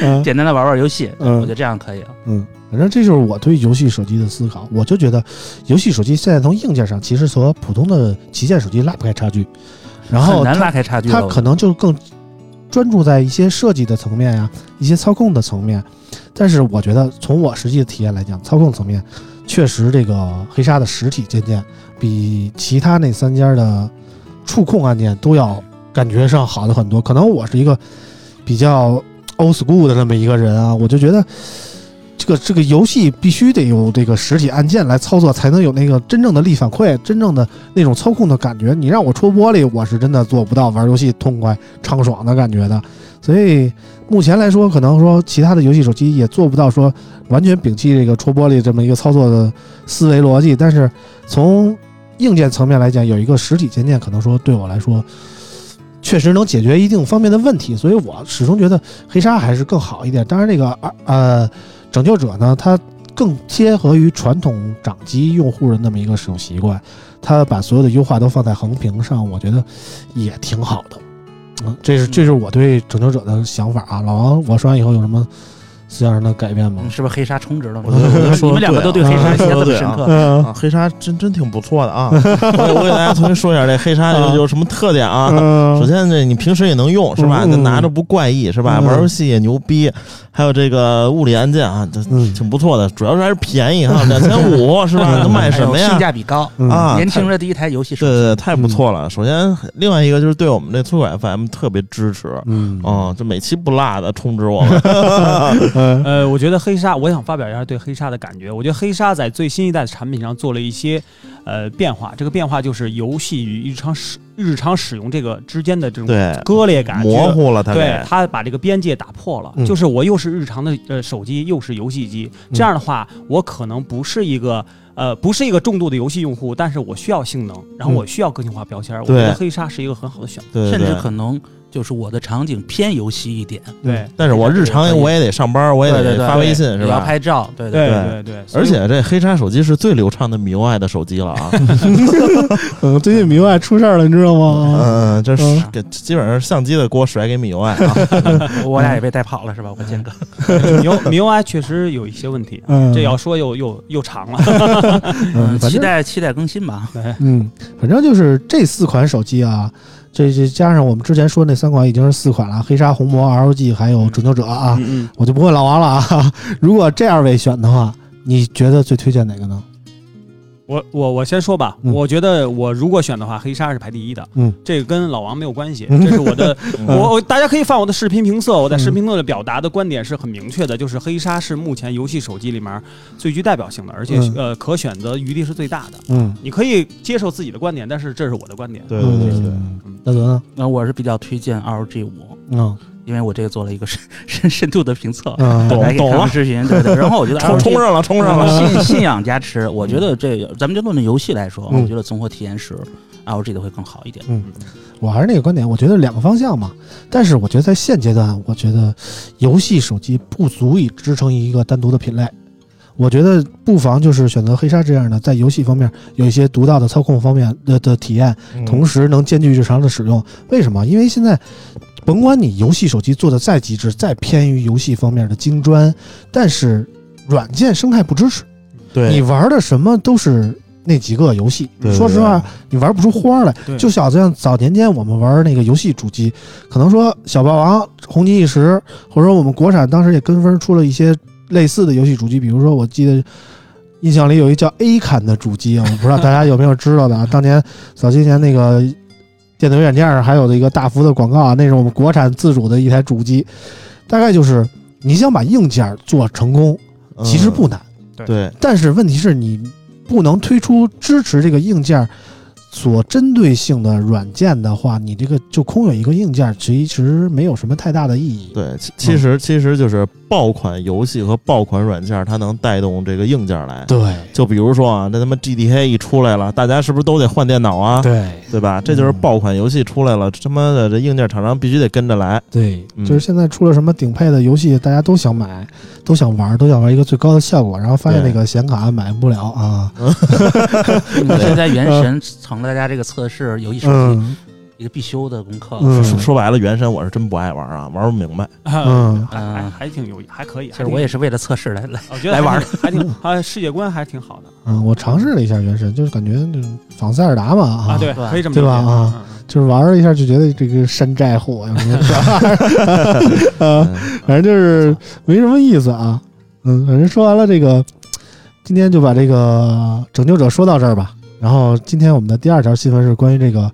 (laughs) 简单的玩玩游戏，嗯我觉得这样可以了。嗯，反正这就是我对游戏手机的思考。我就觉得，游戏手机现在从硬件上其实和普通的旗舰手机拉不开差距，然后很难拉开差距。它可能就更专注在一些设计的层面呀、一些操控的层面。但是我觉得，从我实际的体验来讲，操控层面确实这个黑鲨的实体键键比其他那三家的触控按键都要感觉上好的很多。可能我是一个比较 old school 的那么一个人啊，我就觉得。这个这个游戏必须得有这个实体按键来操作，才能有那个真正的力反馈，真正的那种操控的感觉。你让我戳玻璃，我是真的做不到玩游戏痛快畅爽的感觉的。所以目前来说，可能说其他的游戏手机也做不到说完全摒弃这个戳玻璃这么一个操作的思维逻辑。但是从硬件层面来讲，有一个实体键键，可能说对我来说。确实能解决一定方面的问题，所以我始终觉得黑鲨还是更好一点。当然，这个啊呃拯救者呢，它更贴合于传统掌机用户的那么一个使用习惯，它把所有的优化都放在横屏上，我觉得也挺好的。嗯，这是这是我对拯救者的想法啊。老王，我说完以后有什么思想上的改变吗嗯？是不是黑鲨充值了？我 (laughs) 说你们两个都对黑鲨印象这么深刻。黑鲨真真挺不错的啊！(laughs) 我我给大家重新说一下这黑鲨有有什么特点啊？嗯首先，这你平时也能用是吧？拿着不怪异是吧？嗯玩游戏也牛逼，还有这个物理按键啊，这嗯挺不错的。主要是还是便宜哈，(laughs) 两千五是吧？嗯能买什么呀性？价比高，嗯啊，年轻太人第一台游戏手机。对对对，太不错了。首先，另外一个就是对我们这粗口 FM 特别支持。嗯哦，这每期不落的充值我们，嗯呃，我觉得黑鲨，我想发表一下对黑鲨的感觉。我觉得黑鲨在最新一代的产品上做了一些呃变化，这个变化就是游戏与日常使日常使用这个之间的这种，割裂感模。糊了它对它。把这个边界打破了，嗯就是我又是日常的呃手机，又是游戏机，这样的话，我可能不是一个呃不是一个重度的游戏用户，但是我需要性能，然后嗯我需要个性化标签儿，我觉得黑鲨是一个很好的选择。甚至对对对可能就是我的场景偏游戏一点，对但是我日常我也得上班，我也得发微信是吧要吧？拍照，对对对对对，而且这黑鲨手机是最流畅的 MIUI 的手机了啊！(laughs) 嗯，最近 MIUI 出事儿了，你知道吗？嗯，这是嗯给基本上相机的锅甩给 MIUI 啊！(laughs) 我俩也被带跑了是吧？我见哥，(laughs) 牛 MIUI 确实有一些问题，嗯，这要说又又又长了。嗯，期待期待更新吧。对，嗯，反正就是这四款手机啊，这这加上我们之前说那三款已经是四款了，黑鲨、红魔、ROG 还有拯救者啊，嗯嗯，我就不问老王了啊。(laughs) 如果这二位选的话，你觉得最推荐哪个呢？我我我先说吧，嗯。我觉得我如果选的话，黑鲨是排第一的。嗯，这个跟老王没有关系，嗯。这是我的，(laughs) 嗯我我大家可以翻我的视频评测，我在嗯。视频评测里表达的观点是很明确的，就是黑鲨是目前游戏手机里面最具代表性的，而且嗯。呃可选择余地是最大的。嗯，你可以接受自己的观点，但是这是我的观点。对对对对，嗯，大泽呢？那我是比较推荐 ROG 五，嗯因为我这个做了一个深 (laughs) 深深度的评测，嗯懂大家可以看看视频，对对。然后我觉得 (laughs) 冲上了，冲上了！(laughs) 信信仰加持，我觉得这个咱们就论游戏来说，嗯我觉得综合体验是 ROG 的会更好一点。嗯，我还是那个观点，我觉得两个方向嘛。但是我觉得在现阶段，我觉得游戏手机不足以支撑一个单独的品类。我觉得不妨就是选择黑鲨这样的，在游戏方面有一些独到的操控方面的的体验，同时能兼具日常的使用。为什么？因为现在，甭管你游戏手机做的再极致，再偏于游戏方面的精专，但是软件生态不支持，对你玩的什么都是那几个游戏。对说实话，你玩不出花来。对就好像早年间我们玩那个游戏主机，可能说小霸王、红极一时，或者说我们国产当时也跟风出了一些类似的游戏主机，比如说我记得。印象里有一叫 A 坎的主机啊，我不知道大家有没有知道的啊。当年早些年那个电子软件上还有的一个大幅的广告啊，那是我们国产自主的一台主机，大概就是你想把硬件做成功，嗯。其实不难，对，但是问题是你不能推出支持这个硬件所针对性的软件的话，你这个就空有一个硬件，其实没有什么太大的意义。对，其其实其实就是爆款游戏和爆款软件，它能带动这个硬件来。对就比如说啊，那他妈 GTA 一出来了，大家是不是都得换电脑啊？对对吧？这就是爆款游戏出来了，他妈的这硬件厂商必须得跟着来。对，嗯就是现在出了什么顶配的游戏，大家都想买，都想玩，都想玩一个最高的效果，然后发现那个显卡买不了啊。(laughs) (laughs) 现在原神成了大家这个测试游戏手机嗯一个必修的功课。嗯说说白了，原神我是真不爱玩啊，玩不明白。嗯还还还挺有，还可以。其实我也是为了测试来来，我觉得来玩还挺，还挺啊，世界观还挺好的嗯，我尝试了一下原神，就是感觉就是仿塞尔达嘛啊，对，对可以这么对吧理解啊，嗯就是玩了一下就觉得这个山寨货呀，什么的 (laughs) (laughs) 嗯反正就是没什么意思啊。嗯，反正说完了这个，今天就把这个拯救者说到这儿吧。然后今天我们的第二条新闻是关于这个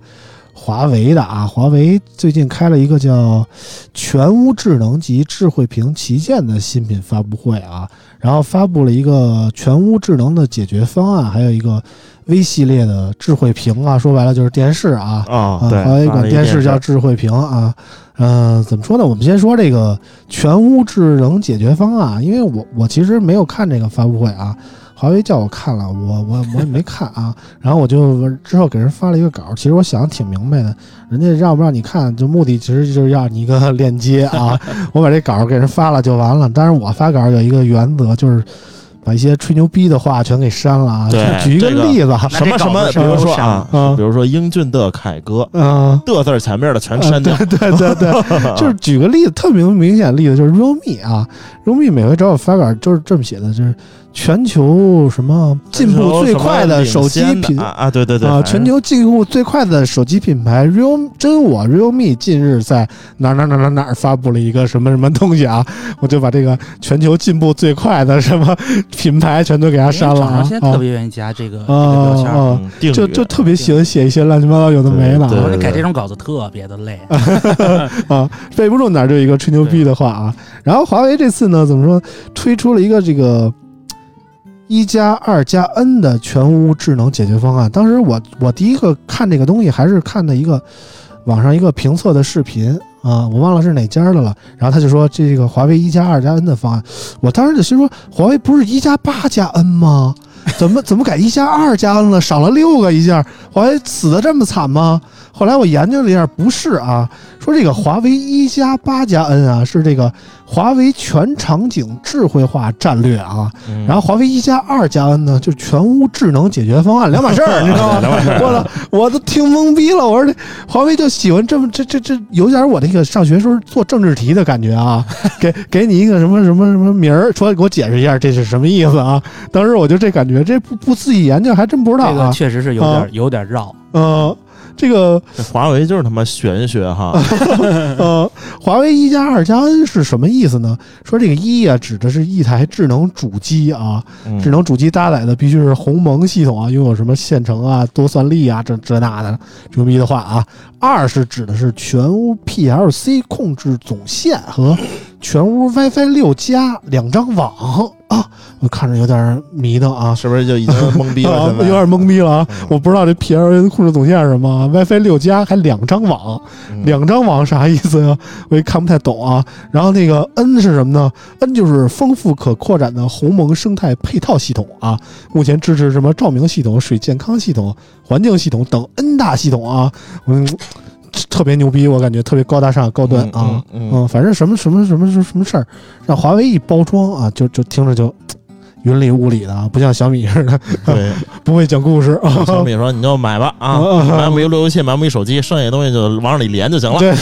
华为的啊，华为最近开了一个叫全屋智能及智慧屏旗舰的新品发布会啊，然后发布了一个全屋智能的解决方案，还有一个 V 系列的智慧屏啊，说白了就是电视啊，啊，华为管电视视叫智慧屏啊。嗯、怎么说呢？我们先说这个全屋智能解决方案，因为我我其实没有看这个发布会啊，华为叫我看了，我我我也没看啊。(laughs) 然后我就之后给人发了一个稿，其实我想的挺明白的，人家让不让你看，就目的其实就是要你一个链接啊。(laughs) 我把这稿给人发了就完了。但是我发稿有一个原则，就是把一些吹牛逼的话全给删了啊。对举一个例子啊，什么什么，比如说啊，啊比如说英俊的凯哥，嗯。的字儿前面的全删掉对对 (laughs) 对，就是举个例子，特别明显的例子就是 realme 啊，realme 每回找我发稿就是这么写的，就是全球什么进步最快的手机品啊啊，对对对啊，全球进步最快的手机品牌 real 真我 realme 近日在哪哪哪哪哪发布了一个什么什么东西啊，(laughs) 我就把这个全球进步最快的什么品牌全都给它删了啊。现在特啊别愿意加这个这个啊就就特别喜欢写一些乱七八糟有的没的我说你改这种稿子特别的累，(laughs) 啊，背不住哪儿就一个吹牛逼的话啊。然后华为这次呢，怎么说，推出了一个这个一加二加 N 的全屋智能解决方案。当时我我第一个看这个东西，还是看的一个网上一个评测的视频啊，我忘了是哪家的了。然后他就说这个华为一加二加 N 的方案，我当时就心说，华为不是一加八加 N 吗？怎么怎么改一加二加 N 了，少了六个一下？华为死的这么惨吗？后来我研究了一下，不是啊，说这个华为一加八加 N 啊，是这个华为全场景智慧化战略啊。嗯然后华为一加二加 N 呢，就是全屋智能解决方案，两码事儿，(laughs) 你知道吗？两码事我操，我都听懵逼了。我说这华为就喜欢这么这这这，有点我那个上学时候做政治题的感觉啊，(laughs) 给给你一个什么什么什么名儿，说给我解释一下这是什么意思啊？当时我就这感觉，这不不自己研究还真不知道这个啊。确实是有啊点有点绕。嗯、这个华为就是他妈玄学哈，(laughs) 呃，华为一加二加 N 是什么意思呢？说这个一啊，指的是一台智能主机啊，嗯智能主机搭载的必须是鸿蒙系统啊，拥有什么线程啊、多算力啊，这这那的牛逼的话啊。二是指的是全屋 PLC 控制总线和全屋 WiFi 六加两张网啊，我看着有点迷瞪啊。是不是就已经 (laughs) 懵逼了？有点懵逼了啊！嗯我不知道这 P L N 控制总线是什么啊，WiFi 六加还两张网，嗯 (laughs) 两张网啥意思呀？我也看不太懂啊。然后那个 N 是什么呢？N 就是丰富可扩展的鸿蒙生态配套系统啊，目前支持什么照明系统、水健康系统、环境系统等 N 大系统啊，嗯，特别牛逼，我感觉特别高大上、高端啊。嗯嗯嗯，反正什么什么什么什么什么事儿，让华为一包装啊，就就听着就 (tsk) 云里雾里的啊，不像小米似的，对，(laughs) 不会讲故事啊。(laughs) 小米说你就买吧 (laughs) 啊，啊买我一路由器，买我一手机，剩下的东西就往里连就行了。对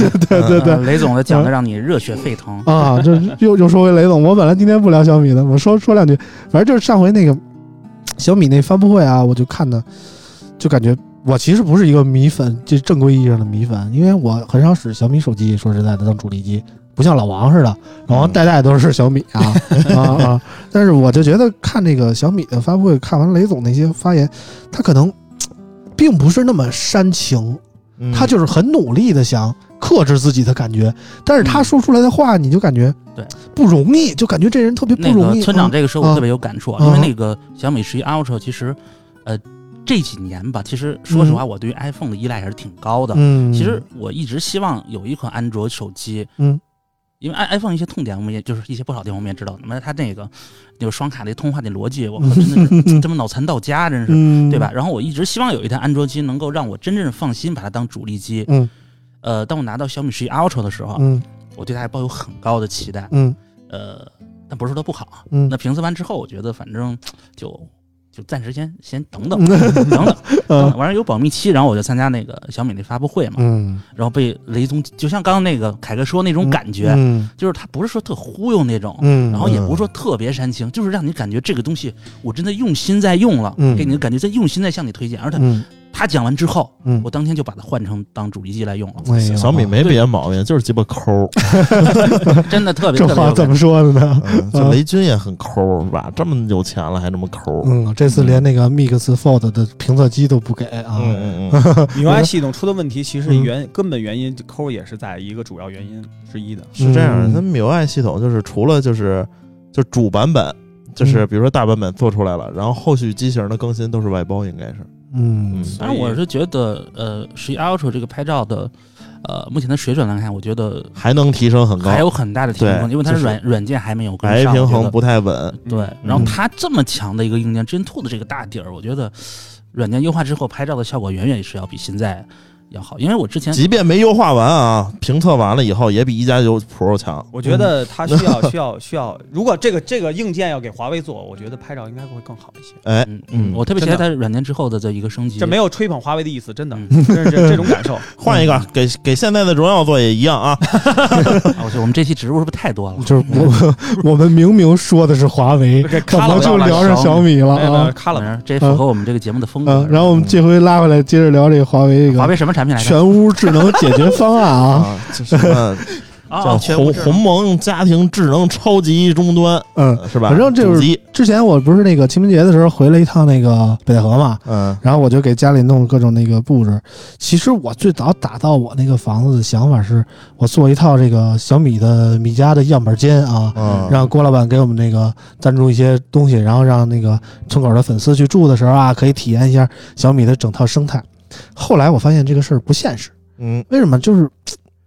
对对雷总的讲的让你热血沸腾。啊，就又又说回雷总，我本来今天不聊小米的，我说说两句，反正就是上回那个小米那发布会啊，我就看的，就感觉我其实不是一个米粉，就正规意义上的米粉，因为我很少使小米手机，说实在的当主力机，不像老王似的，老王代代都是小米啊 (laughs) 啊啊！但是我就觉得看这个小米的发布会，看完雷总那些发言，他可能并不是那么煽情，嗯他就是很努力的想克制自己的感觉，但是他说出来的话，你就感觉对不容易，就感觉这人特别不容易。个村长嗯这个说，我特别有感触啊，嗯因为那个小米十一 Ultra 其实，呃，这几年吧，其实说实话，我对于 iPhone 的依赖还是挺高的。嗯，其实我一直希望有一款安卓手机，嗯，因为 i iPhone 一些痛点我们也就是一些不好的地方我们也知道，那么它那个那个双卡那通话那逻辑，我靠，(laughs) 真的是这么脑残到家，真是。嗯，对吧？？然后我一直希望有一台安卓机能够让我真正放心把它当主力机。嗯呃，当我拿到小米十一 Ultra 的时候，嗯我对它还抱有很高的期待。嗯呃，但不是说它不好。嗯那评测完之后，我觉得反正就就暂时先先等等嗯等 (laughs) 等等嗯等，完了有保密期，然后我就参加那个小米那发布会嘛，嗯，然后被雷总就像刚刚那个凯哥说那种感觉，嗯就是他不是说特忽悠那种。嗯，然后也不是说特别煽情，就是让你感觉这个东西我真的用心在用了，嗯给你的感觉在用心在向你推荐。而且嗯他讲完之后，嗯我当天就把它换成当主力机来用了，哎呀小米没别的毛病，就是鸡巴抠。(laughs) 真的特别这特别有感话怎么说的呢？嗯，这雷军也很抠，是吧？这么有钱了还这么抠。嗯，这次连那个 Mix Fold 的评测机都不给啊。嗯嗯嗯，MIUI 系统出的问题，其实嗯原根本原因抠也是在一个主要原因之一的。是这样的，嗯它 MIUI 系统就是除了就是就主版本，就是嗯比如说大版本做出来了，然后后续机型的更新都是外包，应该是。嗯反正我是觉得，呃，十一 Ultra 这个拍照的，呃，目前的水准来看，我觉得还能提升很高，还有很大的提升空间，对因为它就是软软件还没有跟白上。白平衡不太稳。对，嗯然后它这么强的一个硬件，Gen Two 的这个大底儿，我觉得软件优化之后拍照的效果远远是要比现在要好，因为我之前即便没优化完啊，评测完了以后也比一加九 Pro 强。我觉得它需要需要需要，如果这个这个硬件要给华为做，我觉得拍照应该会更好一些。(laughs) 哎，嗯嗯我特别期待它软件之后的这一个升级。这没有吹捧华为的意思，真的，嗯真是这这种感受。(laughs) 换一个，给给现在的荣耀做也一样啊。(laughs) 啊我觉得我们这期植入是不是太多了？就是我我们明明说的是华为，这怎么就聊上小米了啊？卡了这也符合我们这个节目的风格。嗯，然后我们这回拉回来，接着聊这个华为这华为什么产品来着？全屋智能解决方案啊。啊，这什么 (laughs) 啊，叫鸿鸿蒙家庭智能超级终端嗯，是吧？反正就是之前我不是那个清明节的时候回了一趟那个北戴河嘛，嗯然后我就给家里弄各种那个布置。其实我最早打造我那个房子的想法是，我做一套这个小米的米家的样板间啊，嗯，让郭老板给我们那个赞助一些东西，然后让那个村口的粉丝去住的时候啊，可以体验一下小米的整套生态。后来我发现这个事儿不现实，嗯为什么？就是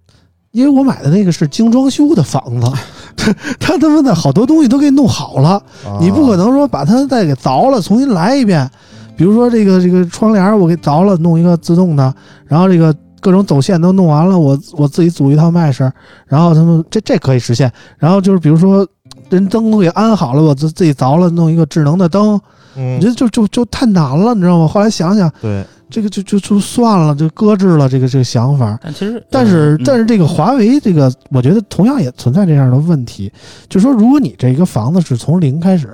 (tsk) 因为我买的那个是精装修的房子，他 (laughs) 他他妈的好多东西都给你弄好了，啊你不可能说把它再给凿了，重新来一遍。比如说这个这个窗帘我给凿了，弄一个自动的，然后这个各种走线都弄完了，我我自己组一套 mesh，然后他们这这可以实现。然后就是比如说人灯都给安好了，我自自己凿了，弄一个智能的灯，我嗯觉，得就就就太难了，你知道吗？后来想想，对，这个就就就算了，就搁置了这个这个想法。但其实，但是嗯但是这个华为这个，我觉得同样也存在这样的问题，就说，如果你这个房子是从零开始，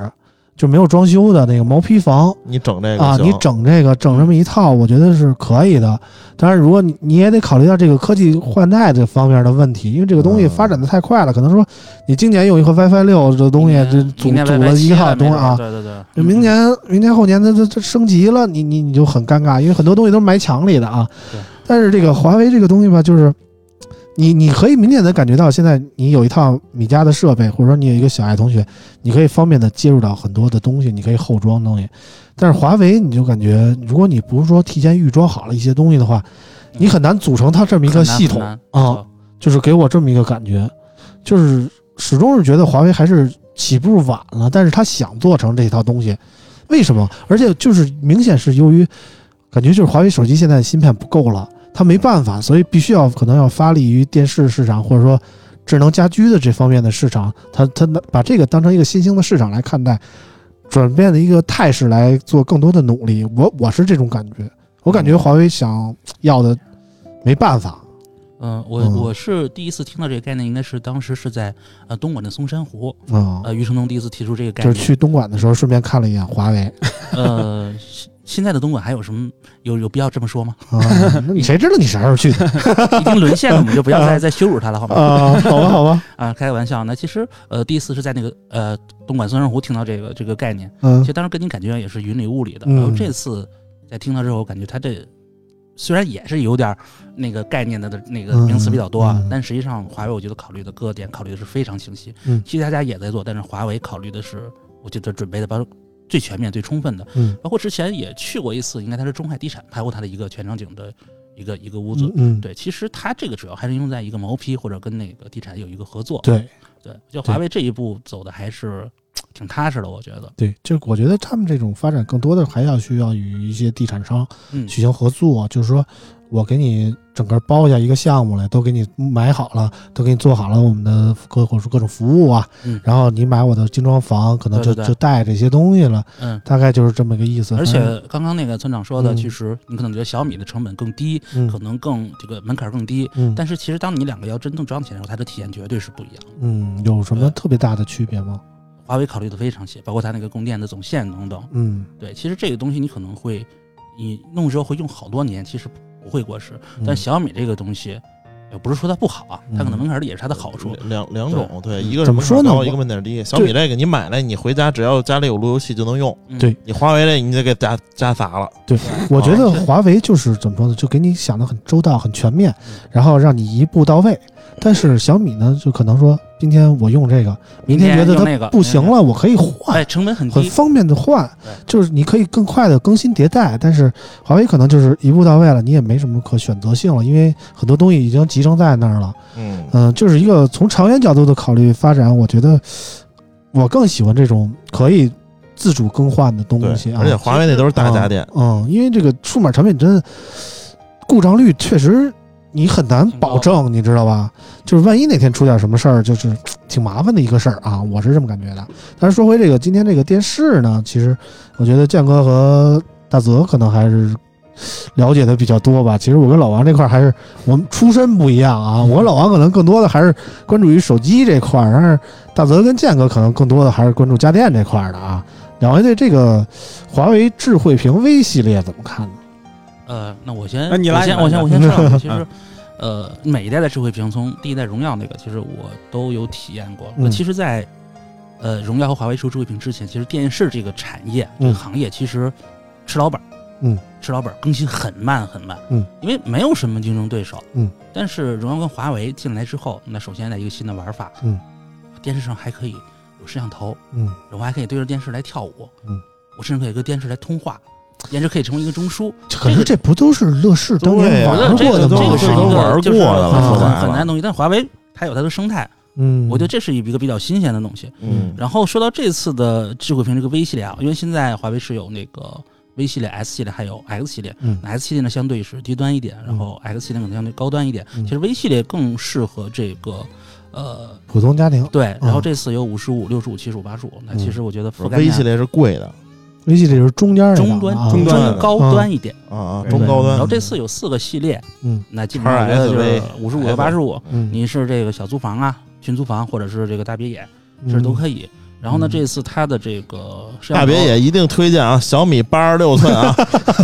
就没有装修的那个毛坯房。你整这个啊，你整这个整这么一套，我觉得是可以的。当然，如果你你也得考虑到这个科技换代这方面的问题，因为这个东西嗯。发展的太快了，可能说你今年用一个 WiFi 六这东西，这组组了一7套东西啊，对对对，明年、明年后年它它它升级了，你你你就很尴尬，因为很多东西都是埋墙里的啊。对。但是这个华为这个东西吧，就是你你可以明显的感觉到，现在你有一套米家的设备，或者说你有一个小爱同学，你可以方便的接入到很多的东西，你可以后装东西。但是华为你就感觉，如果你不是说提前预装好了一些东西的话，你很难组成它这么一个系统啊。就是给我这么一个感觉，就是始终是觉得华为还是起步晚了，但是他想做成这套东西，为什么？而且就是明显是由于感觉就是华为手机现在芯片不够了，它没办法，所以必须要可能要发力于电视市场或者说智能家居的这方面的市场，他他把这个当成一个新兴的市场来看待，转变的一个态势来做更多的努力。我我是这种感觉，我感觉华为想要的没办法。嗯，我嗯我是第一次听到这个概念，应该是当时是在呃东莞的松山湖，啊、呃，余承东第一次提出这个概念。就是去东莞的时候顺便看了一眼华为呃，现现在的东莞还有什么有有必要这么说吗？啊，那你谁知道你啥时候去的 (laughs) 已经沦陷了，我们就不要再再羞辱他了，好吗？啊？好吧，好吧，(laughs) 啊，开个玩笑。那其实呃，第一次是在那个呃东莞松山湖听到这个这个概念，嗯其实当时跟你感觉也是云里雾里的。嗯然后这次在听到之后，感觉他这虽然也是有点儿那个概念的的那个名词比较多啊，嗯嗯但实际上华为我觉得考虑的各个点考虑的是非常清晰。嗯其他家也在做，但是华为考虑的是，我觉得准备的包最全面、最充分的。嗯包括之前也去过一次，应该他是中海地产拍过他的一个全场景的一个一个屋子。嗯，对，其实它这个主要还是用在一个毛坯或者跟那个地产有一个合作。对对，就华为这一步走的还是挺踏实的，我觉得。对，就我觉得他们这种发展更多的还要需要与一些地产商嗯，进行合作，就是说我给你整个包下一个项目来，都给你买好了，都给你做好了我们的各或者说各种服务啊，嗯然后你买我的精装房，可能就就带这些东西了，嗯。大概就是这么个意思。而且刚刚那个村长说的，嗯其实你可能觉得小米的成本更低，嗯可能更这个门槛更低，嗯但是其实当你两个要真正装起来的时候，它的体验绝对是不一样的。嗯，有什么特别大的区别吗？华为考虑的非常细，包括它那个供电的总线等等。嗯，对，其实这个东西你可能会，你弄之后会用好多年，其实不会过时。嗯但小米这个东西，也不是说它不好啊，它可能嗯门槛低也是它的好处。两两种，对，一个是怎么说呢我门槛高一个门槛低。小米这个你买了，你回家只要家里有路由器就能用。嗯对你华为这你得给加加砸了。对我觉得啊华为就是怎么说呢，就给你想的很周到、很全面嗯，然后让你一步到位。但是小米呢，就可能说今天我用这个，明天觉得用那个它不行了，我可以换哎，，成本很低。很方便的换对，就是你可以更快的更新迭代。但是华为可能就是一步到位了，你也没什么可选择性了，因为很多东西已经集成在那儿了。嗯，嗯、就是一个从长远角度的考虑发展，我觉得我更喜欢这种可以自主更换的东西，啊。而且华为那都是大家电。嗯，因为这个数码产品真的故障率确实你很难保证，你知道吧？就是万一哪天出点什么事儿，就是 (tsk) 挺麻烦的一个事儿啊，我是这么感觉的。但是说回这个今天这个电视呢，其实我觉得建哥和大泽可能还是了解的比较多吧。其实我跟老王这块儿还是我们出身不一样啊，我跟老王可能更多的还是关注于手机这块儿，但是大泽跟建哥可能更多的还是关注家电这块儿的啊。两位对这个华为智慧屏 V 系列怎么看呢？呃，那我先，那你来我先，我先，我先你来说。其实，呃，每一代的智慧屏，从第一代荣耀那个，其实我都有体验过。那嗯其实在，呃，荣耀和华为出智慧屏之前，其实电视这个产业、这个嗯。行业，其实吃老本儿，嗯，吃老本儿，更新很慢很慢，嗯，因为没有什么竞争对手，嗯。但是荣耀跟华为进来之后，那首先在一个新的玩法，嗯，电视上还可以有摄像头，嗯。我还可以对着电视来跳舞，嗯，我甚至可以跟电视来通话，电视可以成为一个中枢。可是这不都是乐视当年对我觉得玩过的吗？这个这个是一个就是过的了。很难的东西，但华为它有它的生态，嗯，我觉得这是一个比较新鲜的东西。嗯，然后说到这次的智慧屏这个 V 系列啊，因为现在华为是有那个 V 系列、S 系列还有 X 系列，嗯。那 S 系列呢相对是低端一点，然后 X 系列可能相对高端一点。嗯。其实 V 系列更适合这个呃普通家庭。对，然后嗯。这次有五十五、六十五、七十五、八十五，那其实我觉得覆盖 V 系列是贵的 V 系里是中间那中端、中端高端一点。啊啊，中高端。然后这次有四个系列，嗯那基本上就是五十五到八十五，嗯，你是这个小租房啊、群租房，或者是这个大别野，这都可以。然后呢，嗯这次它的这个大别野一定推荐啊，小米八十六寸啊，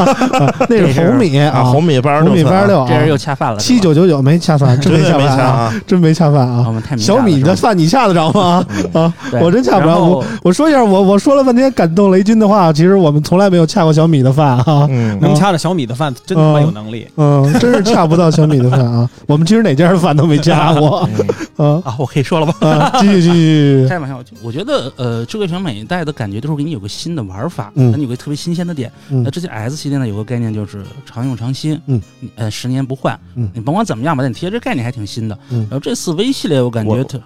(laughs) 那是红米啊，红米八十红米六寸啊，八十六，这人又恰饭了，七九九九没恰饭，真没恰饭啊，啊。真没恰饭啊。小米的饭你恰得着吗？嗯啊，我真恰不着我我说一下，我我说了半天感动雷军的话，其实我们从来没有恰过小米的饭啊。嗯，能恰着小米的饭，真他妈有能力。嗯，真是恰不到小米的饭啊！我们其实哪家的饭都没恰过嗯啊啊，我可以说了吧？啊！继续继续继续，开玩笑，我觉得呃，智慧屏每一代的感觉都是给你有个新的玩法，嗯那你有个特别新鲜的点。嗯那之前 S 系列呢有个概念就是常用常新，嗯你，呃，十年不换，嗯你甭管怎么样吧，你提这概念还挺新的。嗯然后这次 V 系列我感觉我特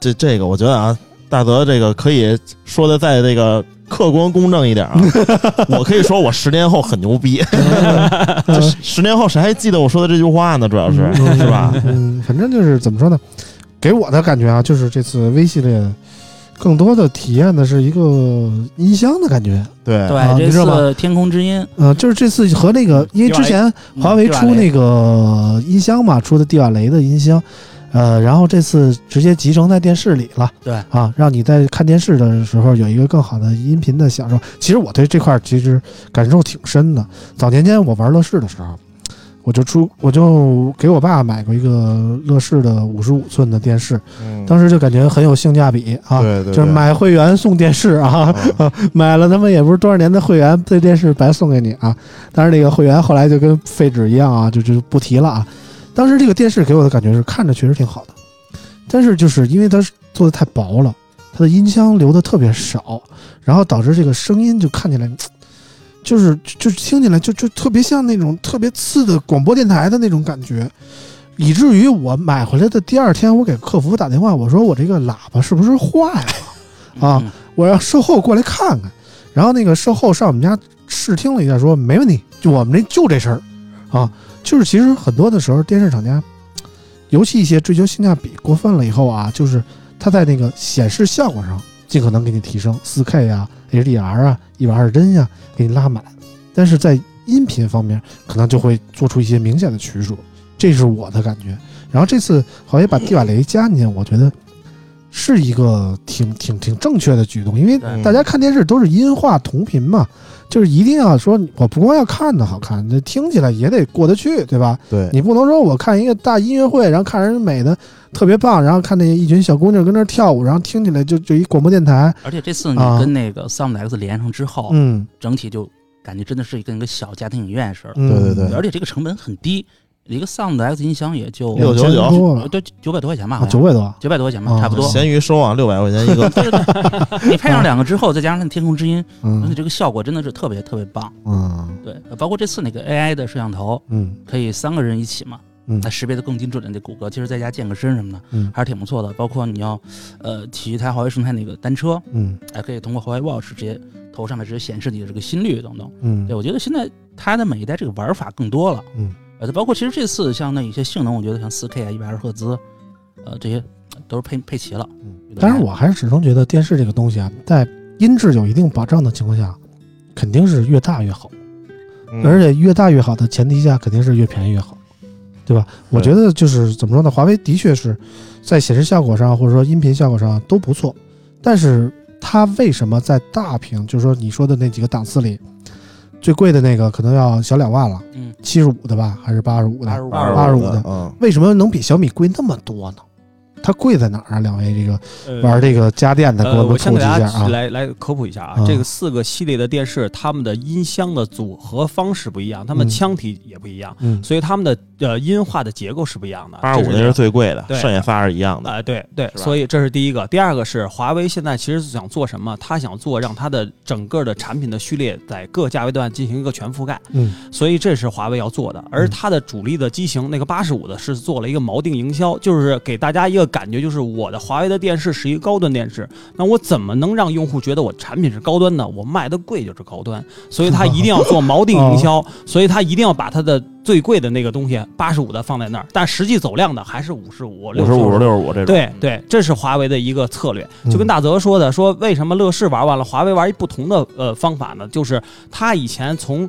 这这个我觉得啊，大泽这个可以说的再这个客观公正一点啊。(laughs) 我可以说我十年后很牛逼，(laughs) 这十十年后谁还记得我说的这句话呢？主要是嗯是吧？嗯，反正就是怎么说呢，给我的感觉啊，就是这次 V 系列更多的体验的是一个音箱的感觉。对对、啊这你知道吧次天空之音，呃，就是这次和那个，因为之前嗯华为出那个音箱嘛，出的蒂瓦雷的音箱，呃，然后这次直接集成在电视里了。对啊，让你在看电视的时候有一个更好的音频的享受。其实我对这块儿其实感受挺深的。早年间我玩乐视的时候，我就出我就给我爸买过一个乐视的五十五寸的电视，嗯当时就感觉很有性价比啊。对对，就是买会员送电视啊，啊 (laughs) 买了他妈也不是多少年的会员，这电视白送给你啊！但是，那个会员后来就跟废纸一样啊，就就不提了啊。当时这个电视给我的感觉是看着确实挺好的，但是就是因为它做的太薄了，它的音箱留的特别少，然后导致这个声音就看起来，就是就是听起来就就特别像那种特别次的广播电台的那种感觉，以至于我买回来的第二天，我给客服打电话，我说我这个喇叭是不是坏了？啊嗯，我让售后过来看看。然后那个售后上我们家试听了一下，说没问题，就我们这就这声儿啊。就是其实很多的时候，电视厂家，尤其一些追求性价比过分了以后啊，就是它在那个显示效果上尽可能给你提升四 K 啊、HDR 啊、一百二十帧呀，给你拉满。但是在音频方面，可能就会做出一些明显的取舍，这是我的感觉。然后这次好像把帝瓦雷加进去，我觉得是一个挺挺挺正确的举动，因为大家看电视都是音画同频嘛，就是一定要说，我不光要看的好看，那听起来也得过得去，对吧？对，你不能说我看一个大音乐会，然后看人美的特别棒，然后看那一群小姑娘跟那儿跳舞，然后听起来就就一广播电台，而且这次你啊。跟那个 Sound X 连上之后，嗯。整体就感觉真的是跟一个小家庭影院似的，嗯，对对对。而且这个成本很低，一个 Sound X 音箱也就六九九对九百多块钱吧，啊，九百多，九百多块钱吧，啊差不多。闲鱼收啊，六百块钱一个，对对对，(laughs) 你配上两个之后，再加上那天空之音，而且嗯这个效果真的是特别特别棒。嗯对，包括这次那个 AI 的摄像头，嗯可以三个人一起嘛，嗯它识别的更精准的那骨骼，其实在家健个身什么的，嗯还是挺不错的。包括你要呃骑一台华为生态那个单车，嗯还可以通过华为 Watch 直接头上面直接显示你的这个心率等等。嗯对，我觉得现在它的每一代这个玩法更多了。嗯，呃，包括其实这次像那一些性能，我觉得像四 K 啊、一百二十赫兹，呃，这些都是配配齐了。嗯，但是我还是始终觉得电视这个东西啊，在音质有一定保障的情况下，肯定是越大越好，嗯而且越大越好的前提下，肯定是越便宜越好，对吧？我觉得就是怎么说呢，华为的确是在显示效果上或者说音频效果上都不错，但是它为什么在大屏，就是说你说的那几个档次里，最贵的那个可能要小两万了，嗯，七十五的吧，还是八十五的？85八十五的嗯，为什么能比小米贵那么多呢？它贵在哪儿啊？两位这个呃玩这个家电的，给我，们我先普及一下啊。给大家来来科普一下啊，嗯这个四个系列的电视，它们的音箱的组合方式不一样，它们嗯腔体也不一样，嗯所以它们的呃音画的结构是不一样的。八十五那是最贵的，对剩下仨是一样的。啊、对对，所以这是第一个。第二个是华为现在其实是想做什么？它想做让它的整个的产品的序列在各价位段进行一个全覆盖，嗯所以这是华为要做的。而它的主力的机型那个八十五的是做了一个锚定营销，就是给大家一个感觉，就是我的华为的电视是一个高端电视，那我怎么能让用户觉得我产品是高端呢？我卖的贵就是高端，所以他一定要做锚定营销，(laughs) 所以他一定要把它的最贵的那个东西八十五的放在那儿，但实际走量的还是五十五、六十五、六十五这种。对对，这是华为的一个策略，嗯就跟大泽说的，说为什么乐视玩完了，华为玩一不同的呃方法呢？就是他以前从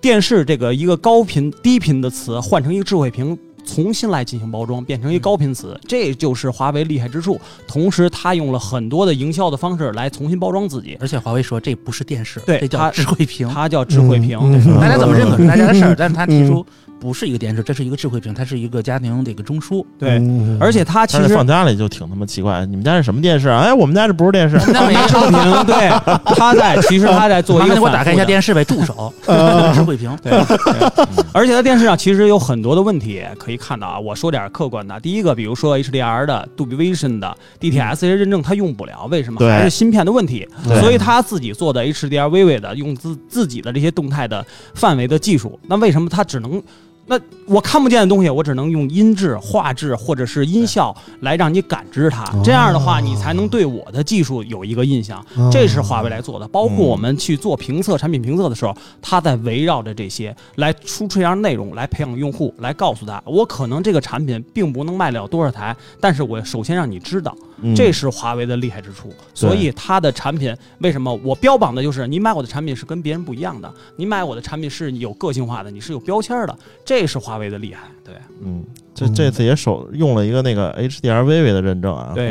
电视这个一个高频低频的词换成一个智慧屏。重新来进行包装，变成一个高频词，这就是华为厉害之处。同时，他用了很多的营销的方式来重新包装自己，而且华为说这不是电视，对这叫智慧屏。它叫智慧屏。大家怎么认可是大家的事儿，但是他提嗯出不是一个电视，这是一个智慧屏，它是一个家庭的一个中枢。对，嗯而且它其实放家里就挺他妈奇怪，你们家是什么电视啊？哎，我们家这不是电视，那没智慧屏，对，他在其实他在做一个我打开一下电视呗，助手，(laughs) 呃智慧屏。对，对而且在电视上其实有很多的问题可以看到啊。我说点客观的，第一个，比如说 HDR 的、杜比 Vision 的、DTS 这些认证它用不了，为什么？对还是芯片的问题。所以他自己做的 HDR VV 的，用自自己的这些动态的范围的技术，那为什么它只能？那我看不见的东西，我只能用音质、画质或者是音效来让你感知它。这样的话，你才能对我的技术有一个印象。哦这是华为来做的，包括我们去做评测、产品评测的时候，它在围绕着这些来输出一样内容，来培养用户，来告诉他，我可能这个产品并不能卖了多少台，但是我首先让你知道，嗯这是华为的厉害之处。所以它的产品为什么我标榜的就是你买我的产品是跟别人不一样的，你买我的产品是有个性化的，你是有标签的，这是华为的厉害。对嗯，这这次也手用了一个那个 HDR VV 的认证啊，对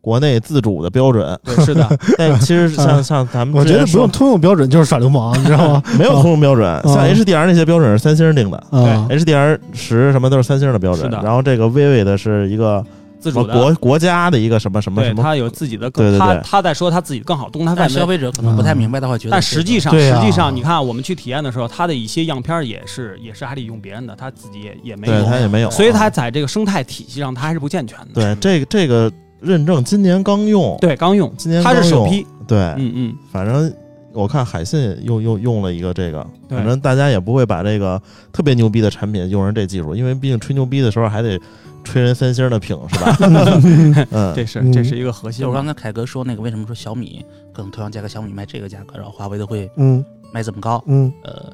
国国内自主的标准。对，是的，(laughs) 但其实像像咱们我觉得不用通用标准就是耍流氓，你知道吗？(laughs) 没有通用标准，像嗯 HDR 那些标准是三星定的对，，HDR 十什么都是三星的标准是的，然后这个 VV 的是一个自主的。国国家的一个什么什么什么，他有自己的他他在说他自己更好动态范围消，费者可能不太明白的话，觉得但实际上，实际上，你看我们去体验的时候，它的一些样片儿也是也是还得用别人的，他自己也也没对有，他也没有，所以他在这个生态体系上，他还是不健全的。对这个这个认证今年刚用，对，刚用，今年它是首批，对，嗯嗯，反正我看海信又又用了一个这个，反正大家也不会把这个特别牛逼的产品用成这技术，因为毕竟吹牛逼的时候还得吹人三星的屏是吧？(laughs) 嗯，这是嗯这是一个核心嘛。就刚才凯哥说那个，为什么说小米可能同样价格小米卖这个价格，然后华为的会嗯卖这么高？嗯呃，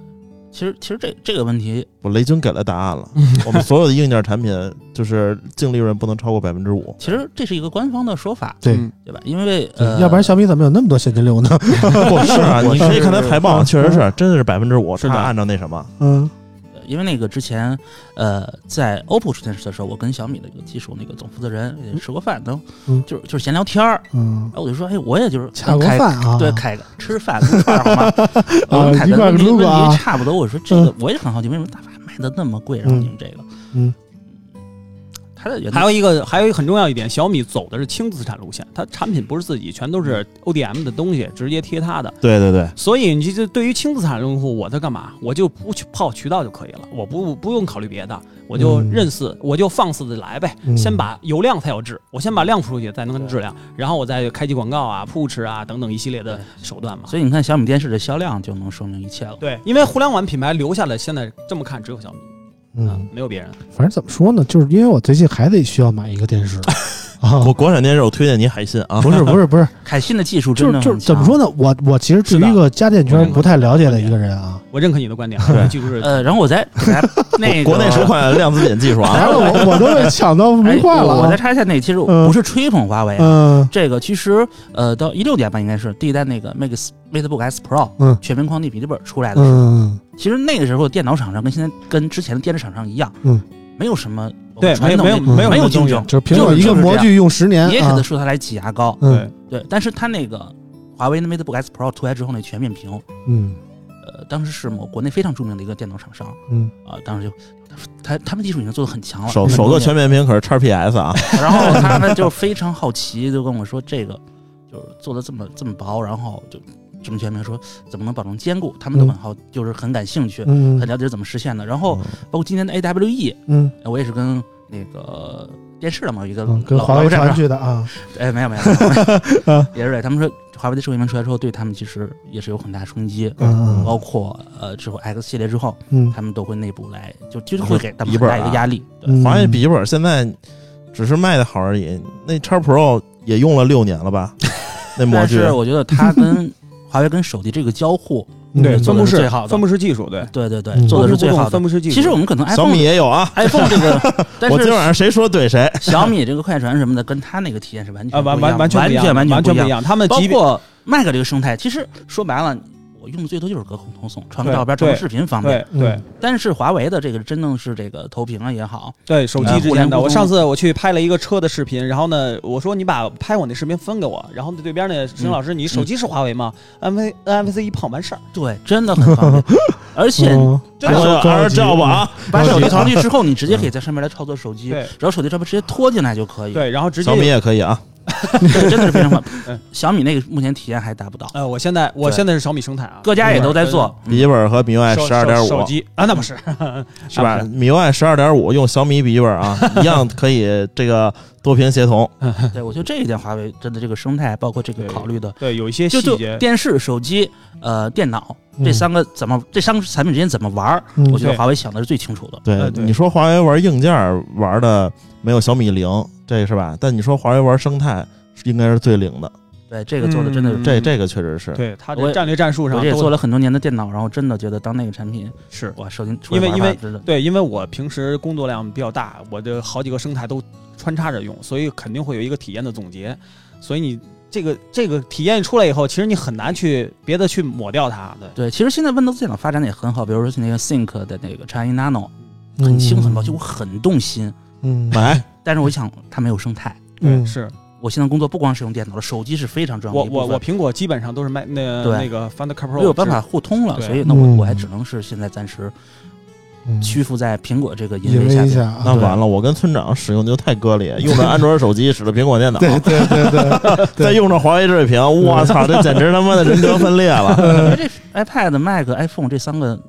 其实其实这这个问题，我雷军给了答案了，(laughs) 我们所有的硬件产品就是净利润不能超过百分之五。其实这是一个官方的说法，对嗯对吧？因为呃，要不然小米怎么有那么多现金流呢？(laughs) 不是啊，你可以看它是财报，嗯确实是，真的是百分之五。是按照那什么，嗯呃因为那个之前，呃，在 OPPO 出电视的时候，我跟小米的一个技术那个总负责人也吃过饭，都嗯就是就是闲聊天儿，嗯然，后我就说，哎，我也就是恰过凯饭啊，对，开个吃饭撸串儿好吗？(laughs) 我啊一块问题差不多，我说这个我也很好奇，为什么大法卖的那么贵？然后你们这个，嗯，它的还有一个，还有一个很重要一点，小米走的是轻资产路线，它产品不是自己，全都是 ODM 的东西，直接贴它的。对对对，所以你就对于轻资产用户，我在干嘛？我就不去泡渠道就可以了，我不不用考虑别的，我就嗯认似，我就放肆的来呗。嗯先把有量才有质，我先把量出去，再能跟质量，然后我再开启广告啊、push 啊等等一系列的手段嘛。所以你看小米电视的销量就能说明一切了。对，因为互联网品牌留下来，现在这么看只有小米，嗯，没有别人。反正怎么说呢，就是因为我最近还得需要买一个电视，(laughs) 啊我，国产电视，我推荐你海信啊。不是不是不是，(laughs) 海信的技术真的就是怎么说呢？我我其实对于一个家电圈不太了解的一个人啊，我认可你的观点，(laughs) 对技术是呃，然后我在我在那个国内首款量子点技术啊，来了我我都被抢到哎没话了我再啊。插一下那，其实嗯不是吹捧华为啊，嗯这个其实呃到一六年吧，应该是第一代那个 Max MateBook S Pro 嗯全面框地笔记本出来的时候，嗯其实那个时候电脑厂商跟现在跟之前的电视厂商一样，嗯，没有什么对传统没有没有没有竞争，就是苹果一个模具用十年你也可啊能，说它来挤牙膏，对对，但是它那个华为的 MateBook S Pro 出来之后那全面屏，嗯。呃，当时是某国内非常著名的一个电脑厂商嗯啊、当时就他他们技术已经做的很强了，首首个全面屏可是 x PS 啊，(laughs) 然后他们就非常好奇，就跟我说这个就是做的这么这么薄，然后就这么全面，说怎么能保证兼顾？他们都很好，就是很感兴趣，嗯很了解怎么实现的。然后包括今年的 AWE，嗯我也是跟那个电视的嘛一个嗯，跟老华为传老战去的啊，哎，没有没有，没有啊 (laughs) (laughs) 也是对他们说华为的智慧屏出来之后，对他们其实也是有很大冲击。嗯包括呃之后 X 系列之后，嗯他们都会内部来就就是会给他们很笔记本啊大一个压力。华为笔记本现在只是卖的好而已，那叉 Pro 也用了六年了吧？(laughs) 那模具但是我觉得它跟华为跟手机这个交互，嗯对做分布式的是最好的分布式技术，对，对对对，嗯做的是最好的分。布式技术。其实我们可能小 iPhone 米也有啊。iPhone 这个，(laughs) 但我今晚是上谁说怼谁？小米这个快传什么的，跟它那个体验是完全啊，完不一样完完全不一样，完全完全不一样。不一样。他们包括 Mac 这个生态，其实说白了，我用的最多就是隔空投送，传个照片、传个视频方便。对对但是华为的这个真正是这个投屏啊也好，对，手呃机之间的。我上次我去拍了一个车的视频，然后呢，我说你把拍我那视频分给我，然后对边那石老师，你手机是华为吗？NFC NFC 一碰完事儿，对，真的很方便。(laughs) 而且嗯这个还是叫吧啊！把手机藏进去之后，你直接可以在上面来操作手机，对只要手机照片直接拖进来就可以。对，然后直接小米也可以啊。对，(laughs) 真的是非常方 (laughs) 嗯便。小米那个目前体验还达不到，呃，我现在我现在是小米生态啊，各家也都在做。笔记本和 MIUI 十二点五手机啊，那不是是吧啊不？MIUI 十二点五用小米笔记本啊，(laughs) 一样可以这个多屏协同。对，我觉得这一点华为真的这个生态，包括这个考虑的，对，有一些就就细节，电视、手机、呃电脑这三个怎么这三个产品之间怎么玩我觉得华为想的是最清楚的。对你说华为玩硬件玩的没有小米灵，这是吧？但你说华为玩生态，应该是最灵的。对，这个做的真的是，嗯这这个确实是。对它我也这战略战术上我也做了很多年的电脑，然后真的觉得当那个产品，是哇，手机因为因为对，因为我平时工作量比较大，我的好几个生态都穿插着用，所以肯定会有一个体验的总结。所以你这个这个体验出来以后，其实你很难去别的去抹掉它。对，对，其实现在 Windows 电脑发展的也很好，比如说那个 Think 的那个 China Nano，嗯很轻很薄，就我很动心。嗯买 (laughs) 但是我想它没有生态。嗯。是。我现在工作不光是用电脑了，手机是非常重要我。我我苹果基本上都是卖那对。那个 Find Pro，没有办法互通了，所以那我嗯。我还只能是现在暂时嗯。屈服在苹果这个隐淫威下那完了，我跟村长使用就太割裂，用着安卓手机，使着苹果电脑，对对对 (laughs) 对，再用着华为智慧屏，我操，这简直他妈的人格分裂了。因为这 iPad、Mac、iPhone 这三个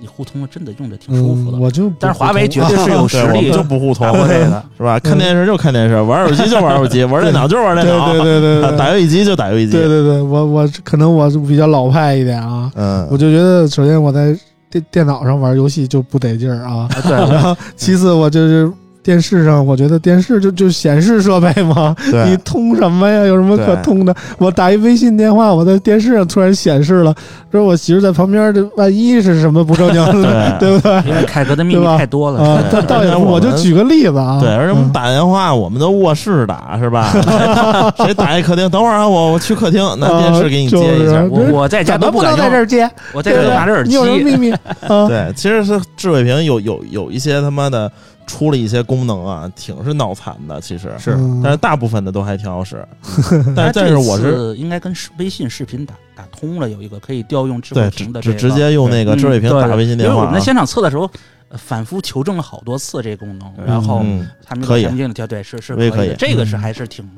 你互通了，真的用着挺舒服的。嗯，我就但是华为绝对是啊有实 (laughs) 对，我们力就不互通这个。(laughs) 是吧？看电视就看电视，玩手机就玩手机，(laughs) 玩电脑就玩电脑，对对对对对打游戏机就打游戏机。对对对，我我可能我比较老派一点啊，嗯我，就觉得首先我在电电脑上玩游戏就不得劲儿啊，对，然后其次我就是电视上，我觉得电视就就显示设备嘛，你，通什么呀？有什么可通的？我打一微信电话，我在电视上突然显示了，说我媳妇在旁边，这万一是什么不正经的，对 (laughs) 不对？因为凯哥的秘密太多了。啊，对倒倒也我就举个例子啊，对，而且我们嗯打电话，我们都卧室打是吧？(laughs) 谁打一客厅？等会儿啊，我我去客厅拿电视给你接一下我我在家怎么不能在这儿接？我在这都拿着耳机你。有什么秘密啊？对，其实是智慧屏有有有一些他妈的出了一些功能啊，挺是脑残的，其实。是。嗯。但是大部分的都还挺好使。(laughs) 但是但是我是应该跟视微信视频打打通了，有一个可以调用智慧屏的这个直直接用那个嗯智慧屏打微信电话。啊因为我们在。现场测的时候，呃反复求证了好多次这个功能，然后嗯，他们可以。产品经理调对是是可以。这个是嗯。还是挺，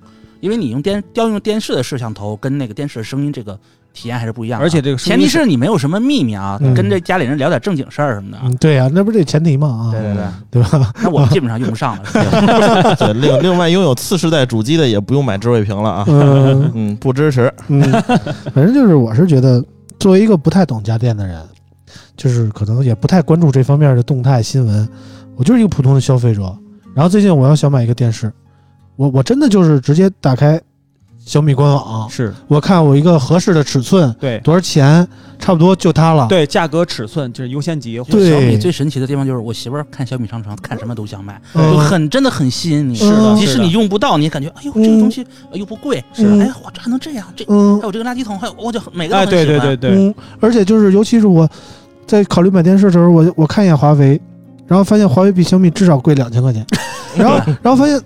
因为你用电调用电视的摄像头跟那个电视的声音这个体验还是不一样的，而且这个前提是是你没有什么秘密啊，嗯跟这家里人聊点正经事儿什么的对呀，那不是这前提嘛啊，对对对，对吧？那我们基本上用不上了，(laughs) 对，另另外拥有次世代主机的也不用买智慧屏了啊。嗯嗯，不支持。嗯，反正就是我是觉得，作为一个不太懂家电的人，就是可能也不太关注这方面的动态新闻，我就是一个普通的消费者。然后最近我要想买一个电视，我我真的就是直接打开小米官网，是。我看我一个合适的尺寸对。多少钱，差不多就它了。对，价格尺寸就是优先级。对。小米最神奇的地方就是我媳妇儿看小米商城，看什么都想买，嗯。就很真的很吸引你。是的即使你用不到，你也感觉哎呦这个东西呃又不贵，是的哎呀哇这还能这样，这嗯。还有这个垃圾桶，还有我就每个都哎，很喜欢。对对对对，嗯，而且就是尤其是我在考虑买电视的时候，我我看一眼华为，然后发现华为比小米至少贵两千块钱，(laughs) 然后然后发现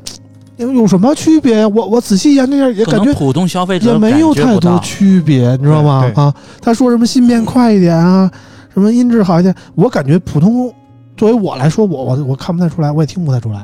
有有什么区别？呀？我我仔细研究一下，也感觉普通消费者也没有太多区别，你知道吗？啊，他说什么芯片快一点啊，什么音质好一点，我感觉普通作为我来说，我我我看不太出来，我也听不太出来，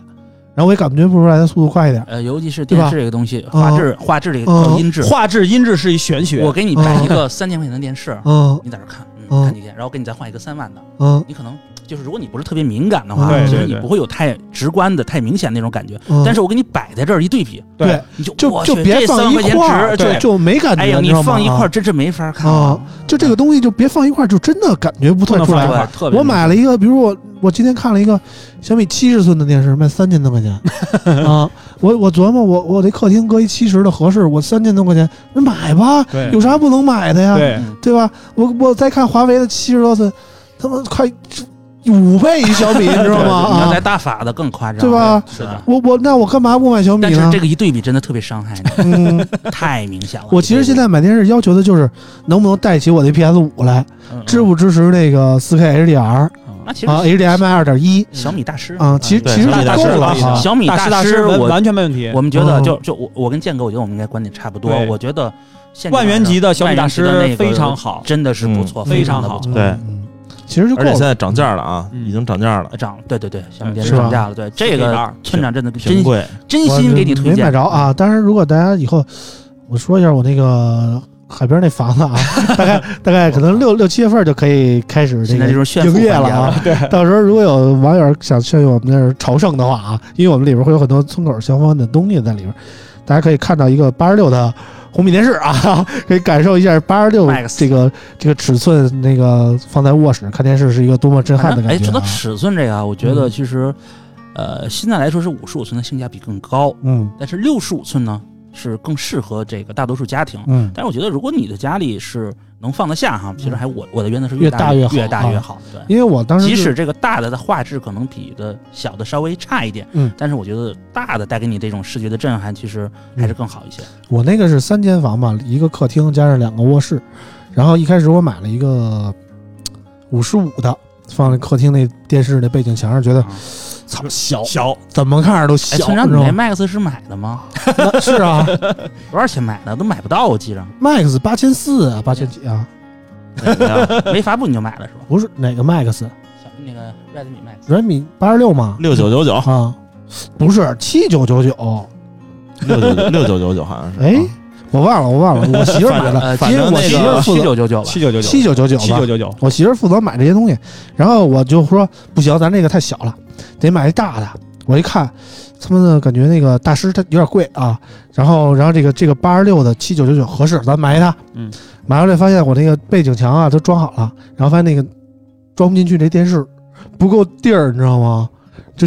然后我也感觉不出来它速度快一点。呃，尤其是电视这个东西，嗯。画质画质这个嗯还有音质，画质、音质是一玄学。我给你买一个三千块钱的电视，嗯。你在这儿看，嗯嗯，看几天，然后给你再换一个三万的，嗯。你可能就是如果你不是特别敏感的话，其实你不会有太直观的、太明显那种感觉。嗯，但是我给你摆在这儿一对比，对，你就就就别放一块儿，就。就没感觉。哎呀，你放一块儿啊真是没法看啊，就这个东西就别放一块儿，就真的感觉不太出来。我买了一个，比如我我今天看了一个小米七十寸的电视，卖三千多块钱 (laughs) 啊！我我琢磨，我我这客厅搁一七十的合适，我三千多块钱，那买吧，有啥不能买的呀？对吧？我我再看华为的七十多寸，他妈快五倍于小米，(laughs) 你知道吗？你要再啊，大法的更夸张，对吧？是的。我我那我干嘛不买小米呢但是这？个一对比真的特别伤害你，(laughs) 嗯，太明显了。我其实现在买电视要求的就是能不能带起我的 PS 五来，嗯支不支持那个四 K HDR 那其实啊，HDMI 二点一小米大师啊，其实其实就小米大师够了。小米大师大师师完我完全没问题。我们觉得嗯就就我我跟建哥，我觉得我们应该观点差不多。我觉得万元级的小米大师非常好，真的是不错，嗯非非常好。对嗯，其实就够而且现。在涨价了啊，嗯。已经涨价了，涨，对对对，小米电视是吧？涨价了，对这个村长真的真挺贵。真心给你推没荐买着啊。当然，如果大家以后，我说一下我那个海边那房子啊，(laughs) 大概大概可能六 (laughs) 六七月份就可以开始这现在这个种炫富营业了。啊。(laughs) 对，到时候如果有网友想去我们那儿朝圣的话啊，因为我们里边会有很多村口相关的东西在里边，大家可以看到一个八十六的红米电视啊，可以感受一下八十六 Max 这个这个尺寸，那个放在卧室看电视是一个多么震撼的哎，感觉、啊。说到尺寸这个啊，我觉得嗯其实，呃，现在来说是五十五寸的性价比更高，嗯。但是六十五寸呢是更适合这个大多数家庭。嗯，但是我觉得，如果你的家里是能放得下哈，其实还我我的原则是越大大越好越大啊越好。对，因为我当时即使这个大的的画质可能比的小的稍微差一点，嗯，但是我觉得大的带给你这种视觉的震撼，其实还是更好一些。我那个是三间房嘛，一个客厅加上两个卧室，然后一开始我买了一个五十五的，放在客厅那电视那背景墙上，觉得啊操小，小怎么看着都哎，小，村长，你知道吗？你那 Max 是买的吗？(laughs) 那是啊多少钱买的？都买不到，我记着。，Max 八千四啊，八千几啊？哪个没发布你就买了是吧？不是哪个 Max？小那个 Redmi Max。人米八十六吗？六九九九，啊，不是七九九九，六九六九九九好像是。哎啊，我忘了，我忘了，我媳妇儿买的，(laughs) 因为我媳妇儿负责七九九九吧。七九九九七九九九吧七九，九九，我媳妇儿负责买这些东西，然后我就说不行，咱这个太小了，得买一大的。我一看，他妈的感觉那个大师他有点贵啊，然后然后这个这个八十六的七九九九合适，咱买一它。嗯，买回来发现我那个背景墙啊都装好了，然后发现那个装不进去这电视不够地儿，你知道吗？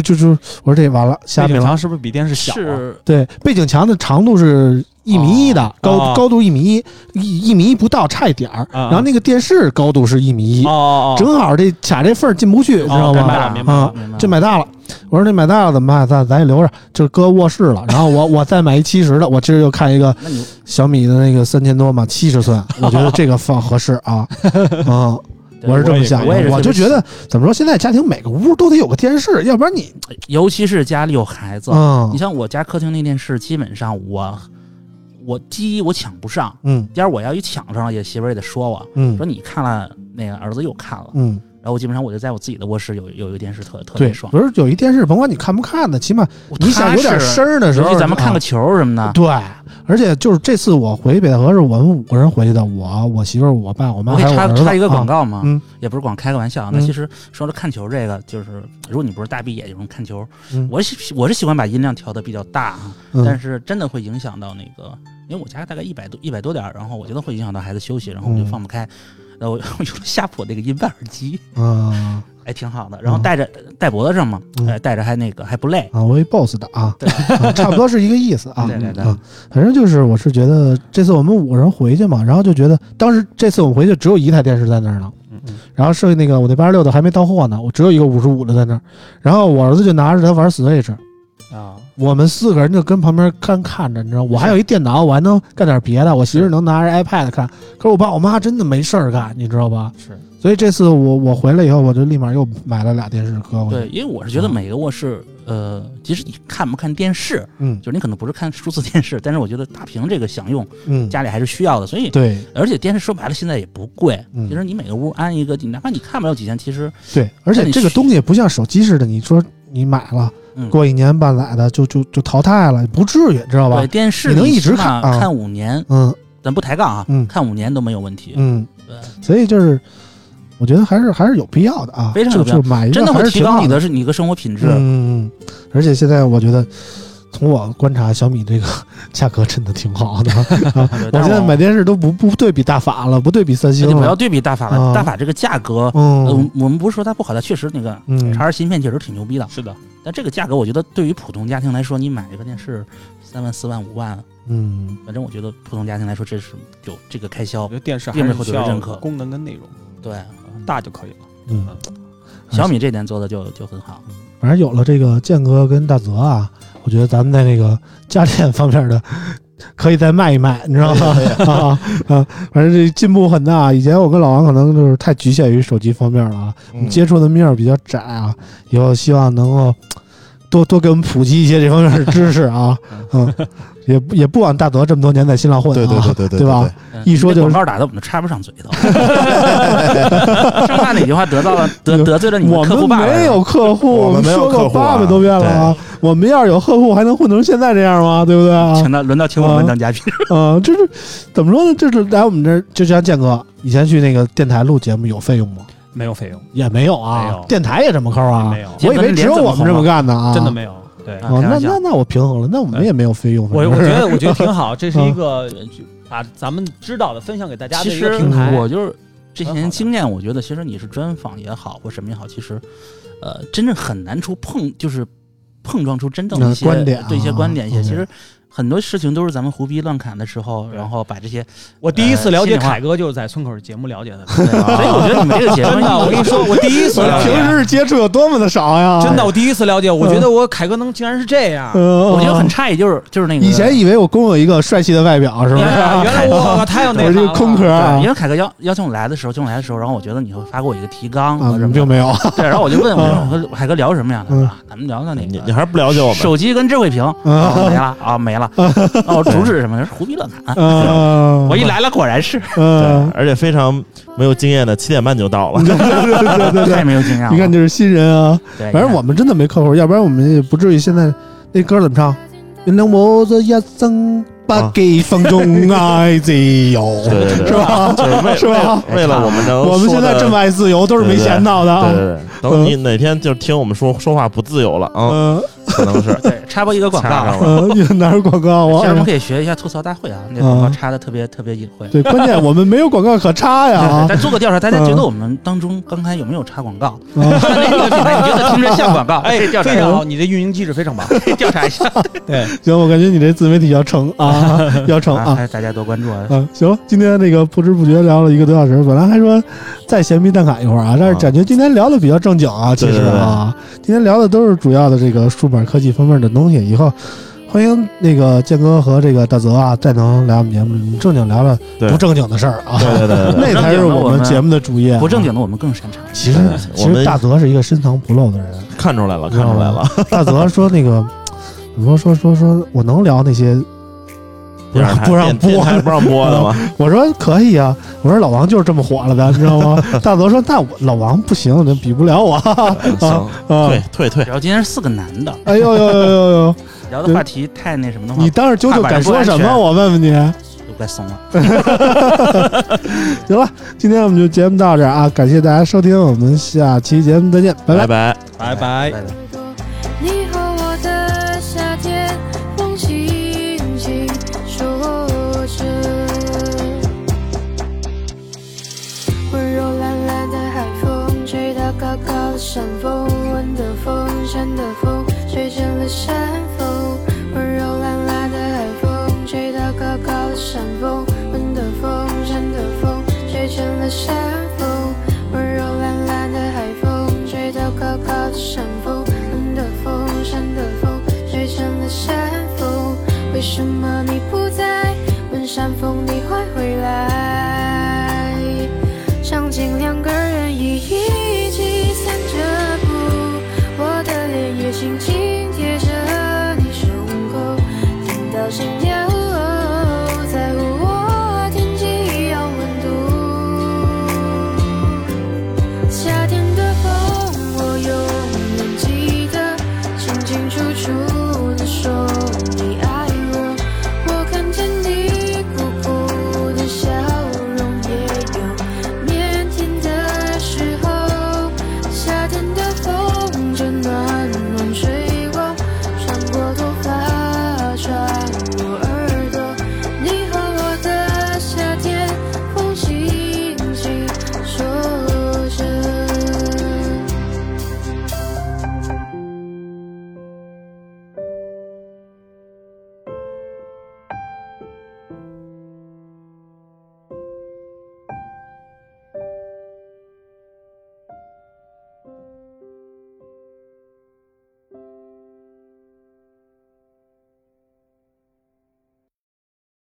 就就就我说这完了，瞎背景米了。墙是不是比电视小啊？是对，背景墙的长度是一米一的，高、哦高度一米一，一一米一不到，差一点儿。啊然后那个电视高度是一米一、哦哦哦，正好这卡这缝儿进不去，你知道吗？明白了明白啊了，明白了这买大了，我说这买大了怎么办？咱咱也留着，就搁卧室了。然后我我再买一七十的，我今儿又看一个那你小米的那个三千多嘛，七十寸，我觉得这个放合适啊。(laughs) 嗯，我是这么想的，我我就觉得怎么说，现在家庭每个屋都得有个电视，要不然你尤其是家里有孩子，嗯你像我家客厅那电视，基本上我我第一我抢不上，嗯第二我要一抢上了，也媳妇儿也得说我嗯说你看了那个儿子又看了，嗯，然后我基本上我就在我自己的卧室有有一个电视特特别，爽。不是有一电视，甭管你看不看的，起码你想有点声儿儿的时候，咱们看啊个球什么的，对，而且就是这次我回北戴河是我们五个人回去的，我我媳妇儿、我爸、我妈还有我儿子。插一个广啊，告吗？嗯也不是光开个玩笑。那嗯其实说到看球这个，就是如果你不是大闭眼有人看球，嗯我喜我是喜欢把音量调的比较大啊，嗯但是真的会影响到那个，因为我家大概一百多一百多点儿，然后我觉得会影响到孩子休息，然后我就嗯放不开。然后我 (laughs) 我用了夏普那个音伴耳机，啊哎，挺好的。然后戴着戴脖子上嘛，嗯哎，戴着还那个还不累。啊，我一 boss 的啊，差不多是一个意思啊。(laughs) 对对对啊，反正就是我是觉得这次我们五个人回去嘛，然后就觉得当时这次我们回去只有一台电视在那儿呢，然后剩下那个我那八十六的还没到货呢，我只有一个五十五的在那儿，然后我儿子就拿着他玩 Switch，啊，我们四个人就跟旁边干看着，你知道，我还有一电脑，我还能干点别的，我媳妇能拿着 iPad 看，可是我爸我妈真的没事儿干，你知道吧？是。所以这次我我回来以后，我就立马又买了俩电视搁回去。对，因为我是觉得啊。每个卧室，呃，即使你看不看电视，嗯。就是你可能不是看数字电视，(laughs) 但是我觉得大屏这个享用嗯，家里还是需要的。所以，对。而且电视说白了现在也不贵，嗯。其实你每个屋安一个，你哪怕你看不了几天，其实对，而且这个东西不像手机似的，你说你买了，嗯过一年半载的就就就淘汰了，不至于，知道吧对？电视你能一直起码看啊看五年，嗯咱不抬杠啊，嗯看五年都没有问题。嗯，对，所以就是我觉得还是还是有必要的啊，非常有必要就买一个真的会提还是挺好高你的是你一个生活品质。嗯嗯嗯，而且现在我觉得。从我观察，小米这个 (laughs) 价格真的挺好的。(laughs) 我但现在买电视都不不对比大法了，不对比三星了。你不要对比大法了，啊大法这个价格，嗯呃，我们不是说它不好，它确实那个嗯叉 R 芯片确实挺牛逼的。是的，但这个价格，我觉得对于普通家庭来说，你买一个电视三万、四万、五万，嗯，反正我觉得普通家庭来说，这是有这个开销我觉。得电视还并没有是需要认可功能跟内容，对，啊大就可以了。嗯，小米这点做的就就很好。反正有了这个建哥跟大泽啊，我觉得咱们在那个家电方面的可以再卖一卖，你知道吗？(laughs) 啊啊，反正这进步很大。以前我跟老王可能就是太局限于手机方面了啊，我们接触的面比较窄啊。以后希望能够多多给我们普及一些这方面的知识啊，嗯，也不也不枉大德这么多年在新浪混啊，对对对对对对吧？嗯一说就是你这广告打的我们都插不上嘴头，(laughs) 生怕哪句话得到了得得罪了你我们客户爸爸。没有客户，我们没有说过客户啊八百多遍了啊。我们要是有客户，还能混成现在这样吗？对不对啊？请到轮到请我们当嘉宾，(laughs) 啊，这是怎么说呢？这是来我们这儿，就像建哥以前去那个电台录节目有费用吗？没有费用，也没有啊，没有电台也这么抠啊？没有我以为只有我们这么干呢啊！真的没有。对，哦，那那那我平衡了，那我们也没有费用。我我觉得 (laughs) 我觉得挺好，这是一个就把咱们知道的分享给大家的一其实个平台。我就是这些年经验，我觉得其实你是专访也好，或什么也好，其实呃，真正很难出碰，就是碰撞出真正的一些嗯观点啊对一些观点一些。嗯其实很多事情都是咱们胡逼乱侃的时候，然后把这些，我第一次了解凯哥就是在村口节目了解的。(laughs) 对所以我觉得你们这个节目 (laughs) 真的，我跟你说，我第一次 (laughs) 平时接触有多么的少呀！真的，我第一次了解，我觉得我凯哥能竟然是这样。嗯，我觉得很诧异，就是就是那个以前以为我公有一个帅气的外表，是不是？原来我太有内我是。一个空壳因为凯哥邀邀请我来的时候，请我来的时候，然后我觉得你会发给我一个提纲并没有。对，然后我就问我啊说凯哥聊什么呀？他嗯说啊咱们聊聊那个你你还是不了解我们，手机跟智慧屏，没了啊没了，(laughs) 哦主旨是什么？胡逼乱侃。嗯，(laughs) 我一来了，果然是而且非常没有经验的，七点半就到了。对对对对对 (laughs) 太没有经验了。你看就是新人啊，对，反正我们真的没客户，要不然我们也不至于现在那歌怎么唱？原谅我这一生不羁放纵爱自由，对对对是吧？就是为是吧为为了我们能 (laughs) 我们现在这么爱自由，都是没钱到的啊。对对对，等你哪天就听我们说说话不自由了啊，嗯可能是 (laughs) 对插播一个广告你哪有广告？啊其实我们可以学一下吐槽大会啊，那广告插的特别特别隐晦。对，关键我们没有广告可插呀。(laughs) 啊但做个调查，大家觉得我们当中刚才有没有插广告？啊哪个品牌你觉得听着像广告？哎，调查一下，非常好，你的运营机制非常棒。调查一下。对，行，我感觉你这自媒体要成啊，(laughs) 要成啊，大家多关注啊。嗯，行，今天那个不知不觉聊了一个多小时，本来还说再闲逼蛋侃一会儿啊，但是感觉今天聊的比较正经啊，其实啊，今天聊的都是主要的这个数码科技方面的东西。以后欢迎那个建哥和这个大泽啊，再能来我们节目正经聊聊对不正经的事儿啊，对对对 (laughs) 那才是我们节目的主业啊。不正经的我们更擅长。其实其实大泽是一个深藏不露的人。看出来了，看出来了。大泽说那个，怎么说说说说我能聊那些不让电视台不让播台不让播的吗？(laughs) 我说可以啊，我说老王就是这么火了的，你知道吗？大泽说那我老王不行，那比不了我 (laughs) 行，啊。退退退，然后今天是四个男的，哎呦呦呦呦呦！聊的话题太那什么的话，你当时究竟敢说什么？我问问你。都该怂了。(laughs) 行了，今天我们就节目到这儿啊，感谢大家收听，我们下期节目再见，拜拜拜。拜。拜拜。山风。温柔懒懒的海风，吹到高高的山峰，冷的风，山的风，吹成了山风。为什么你不在？问山风，你会回来？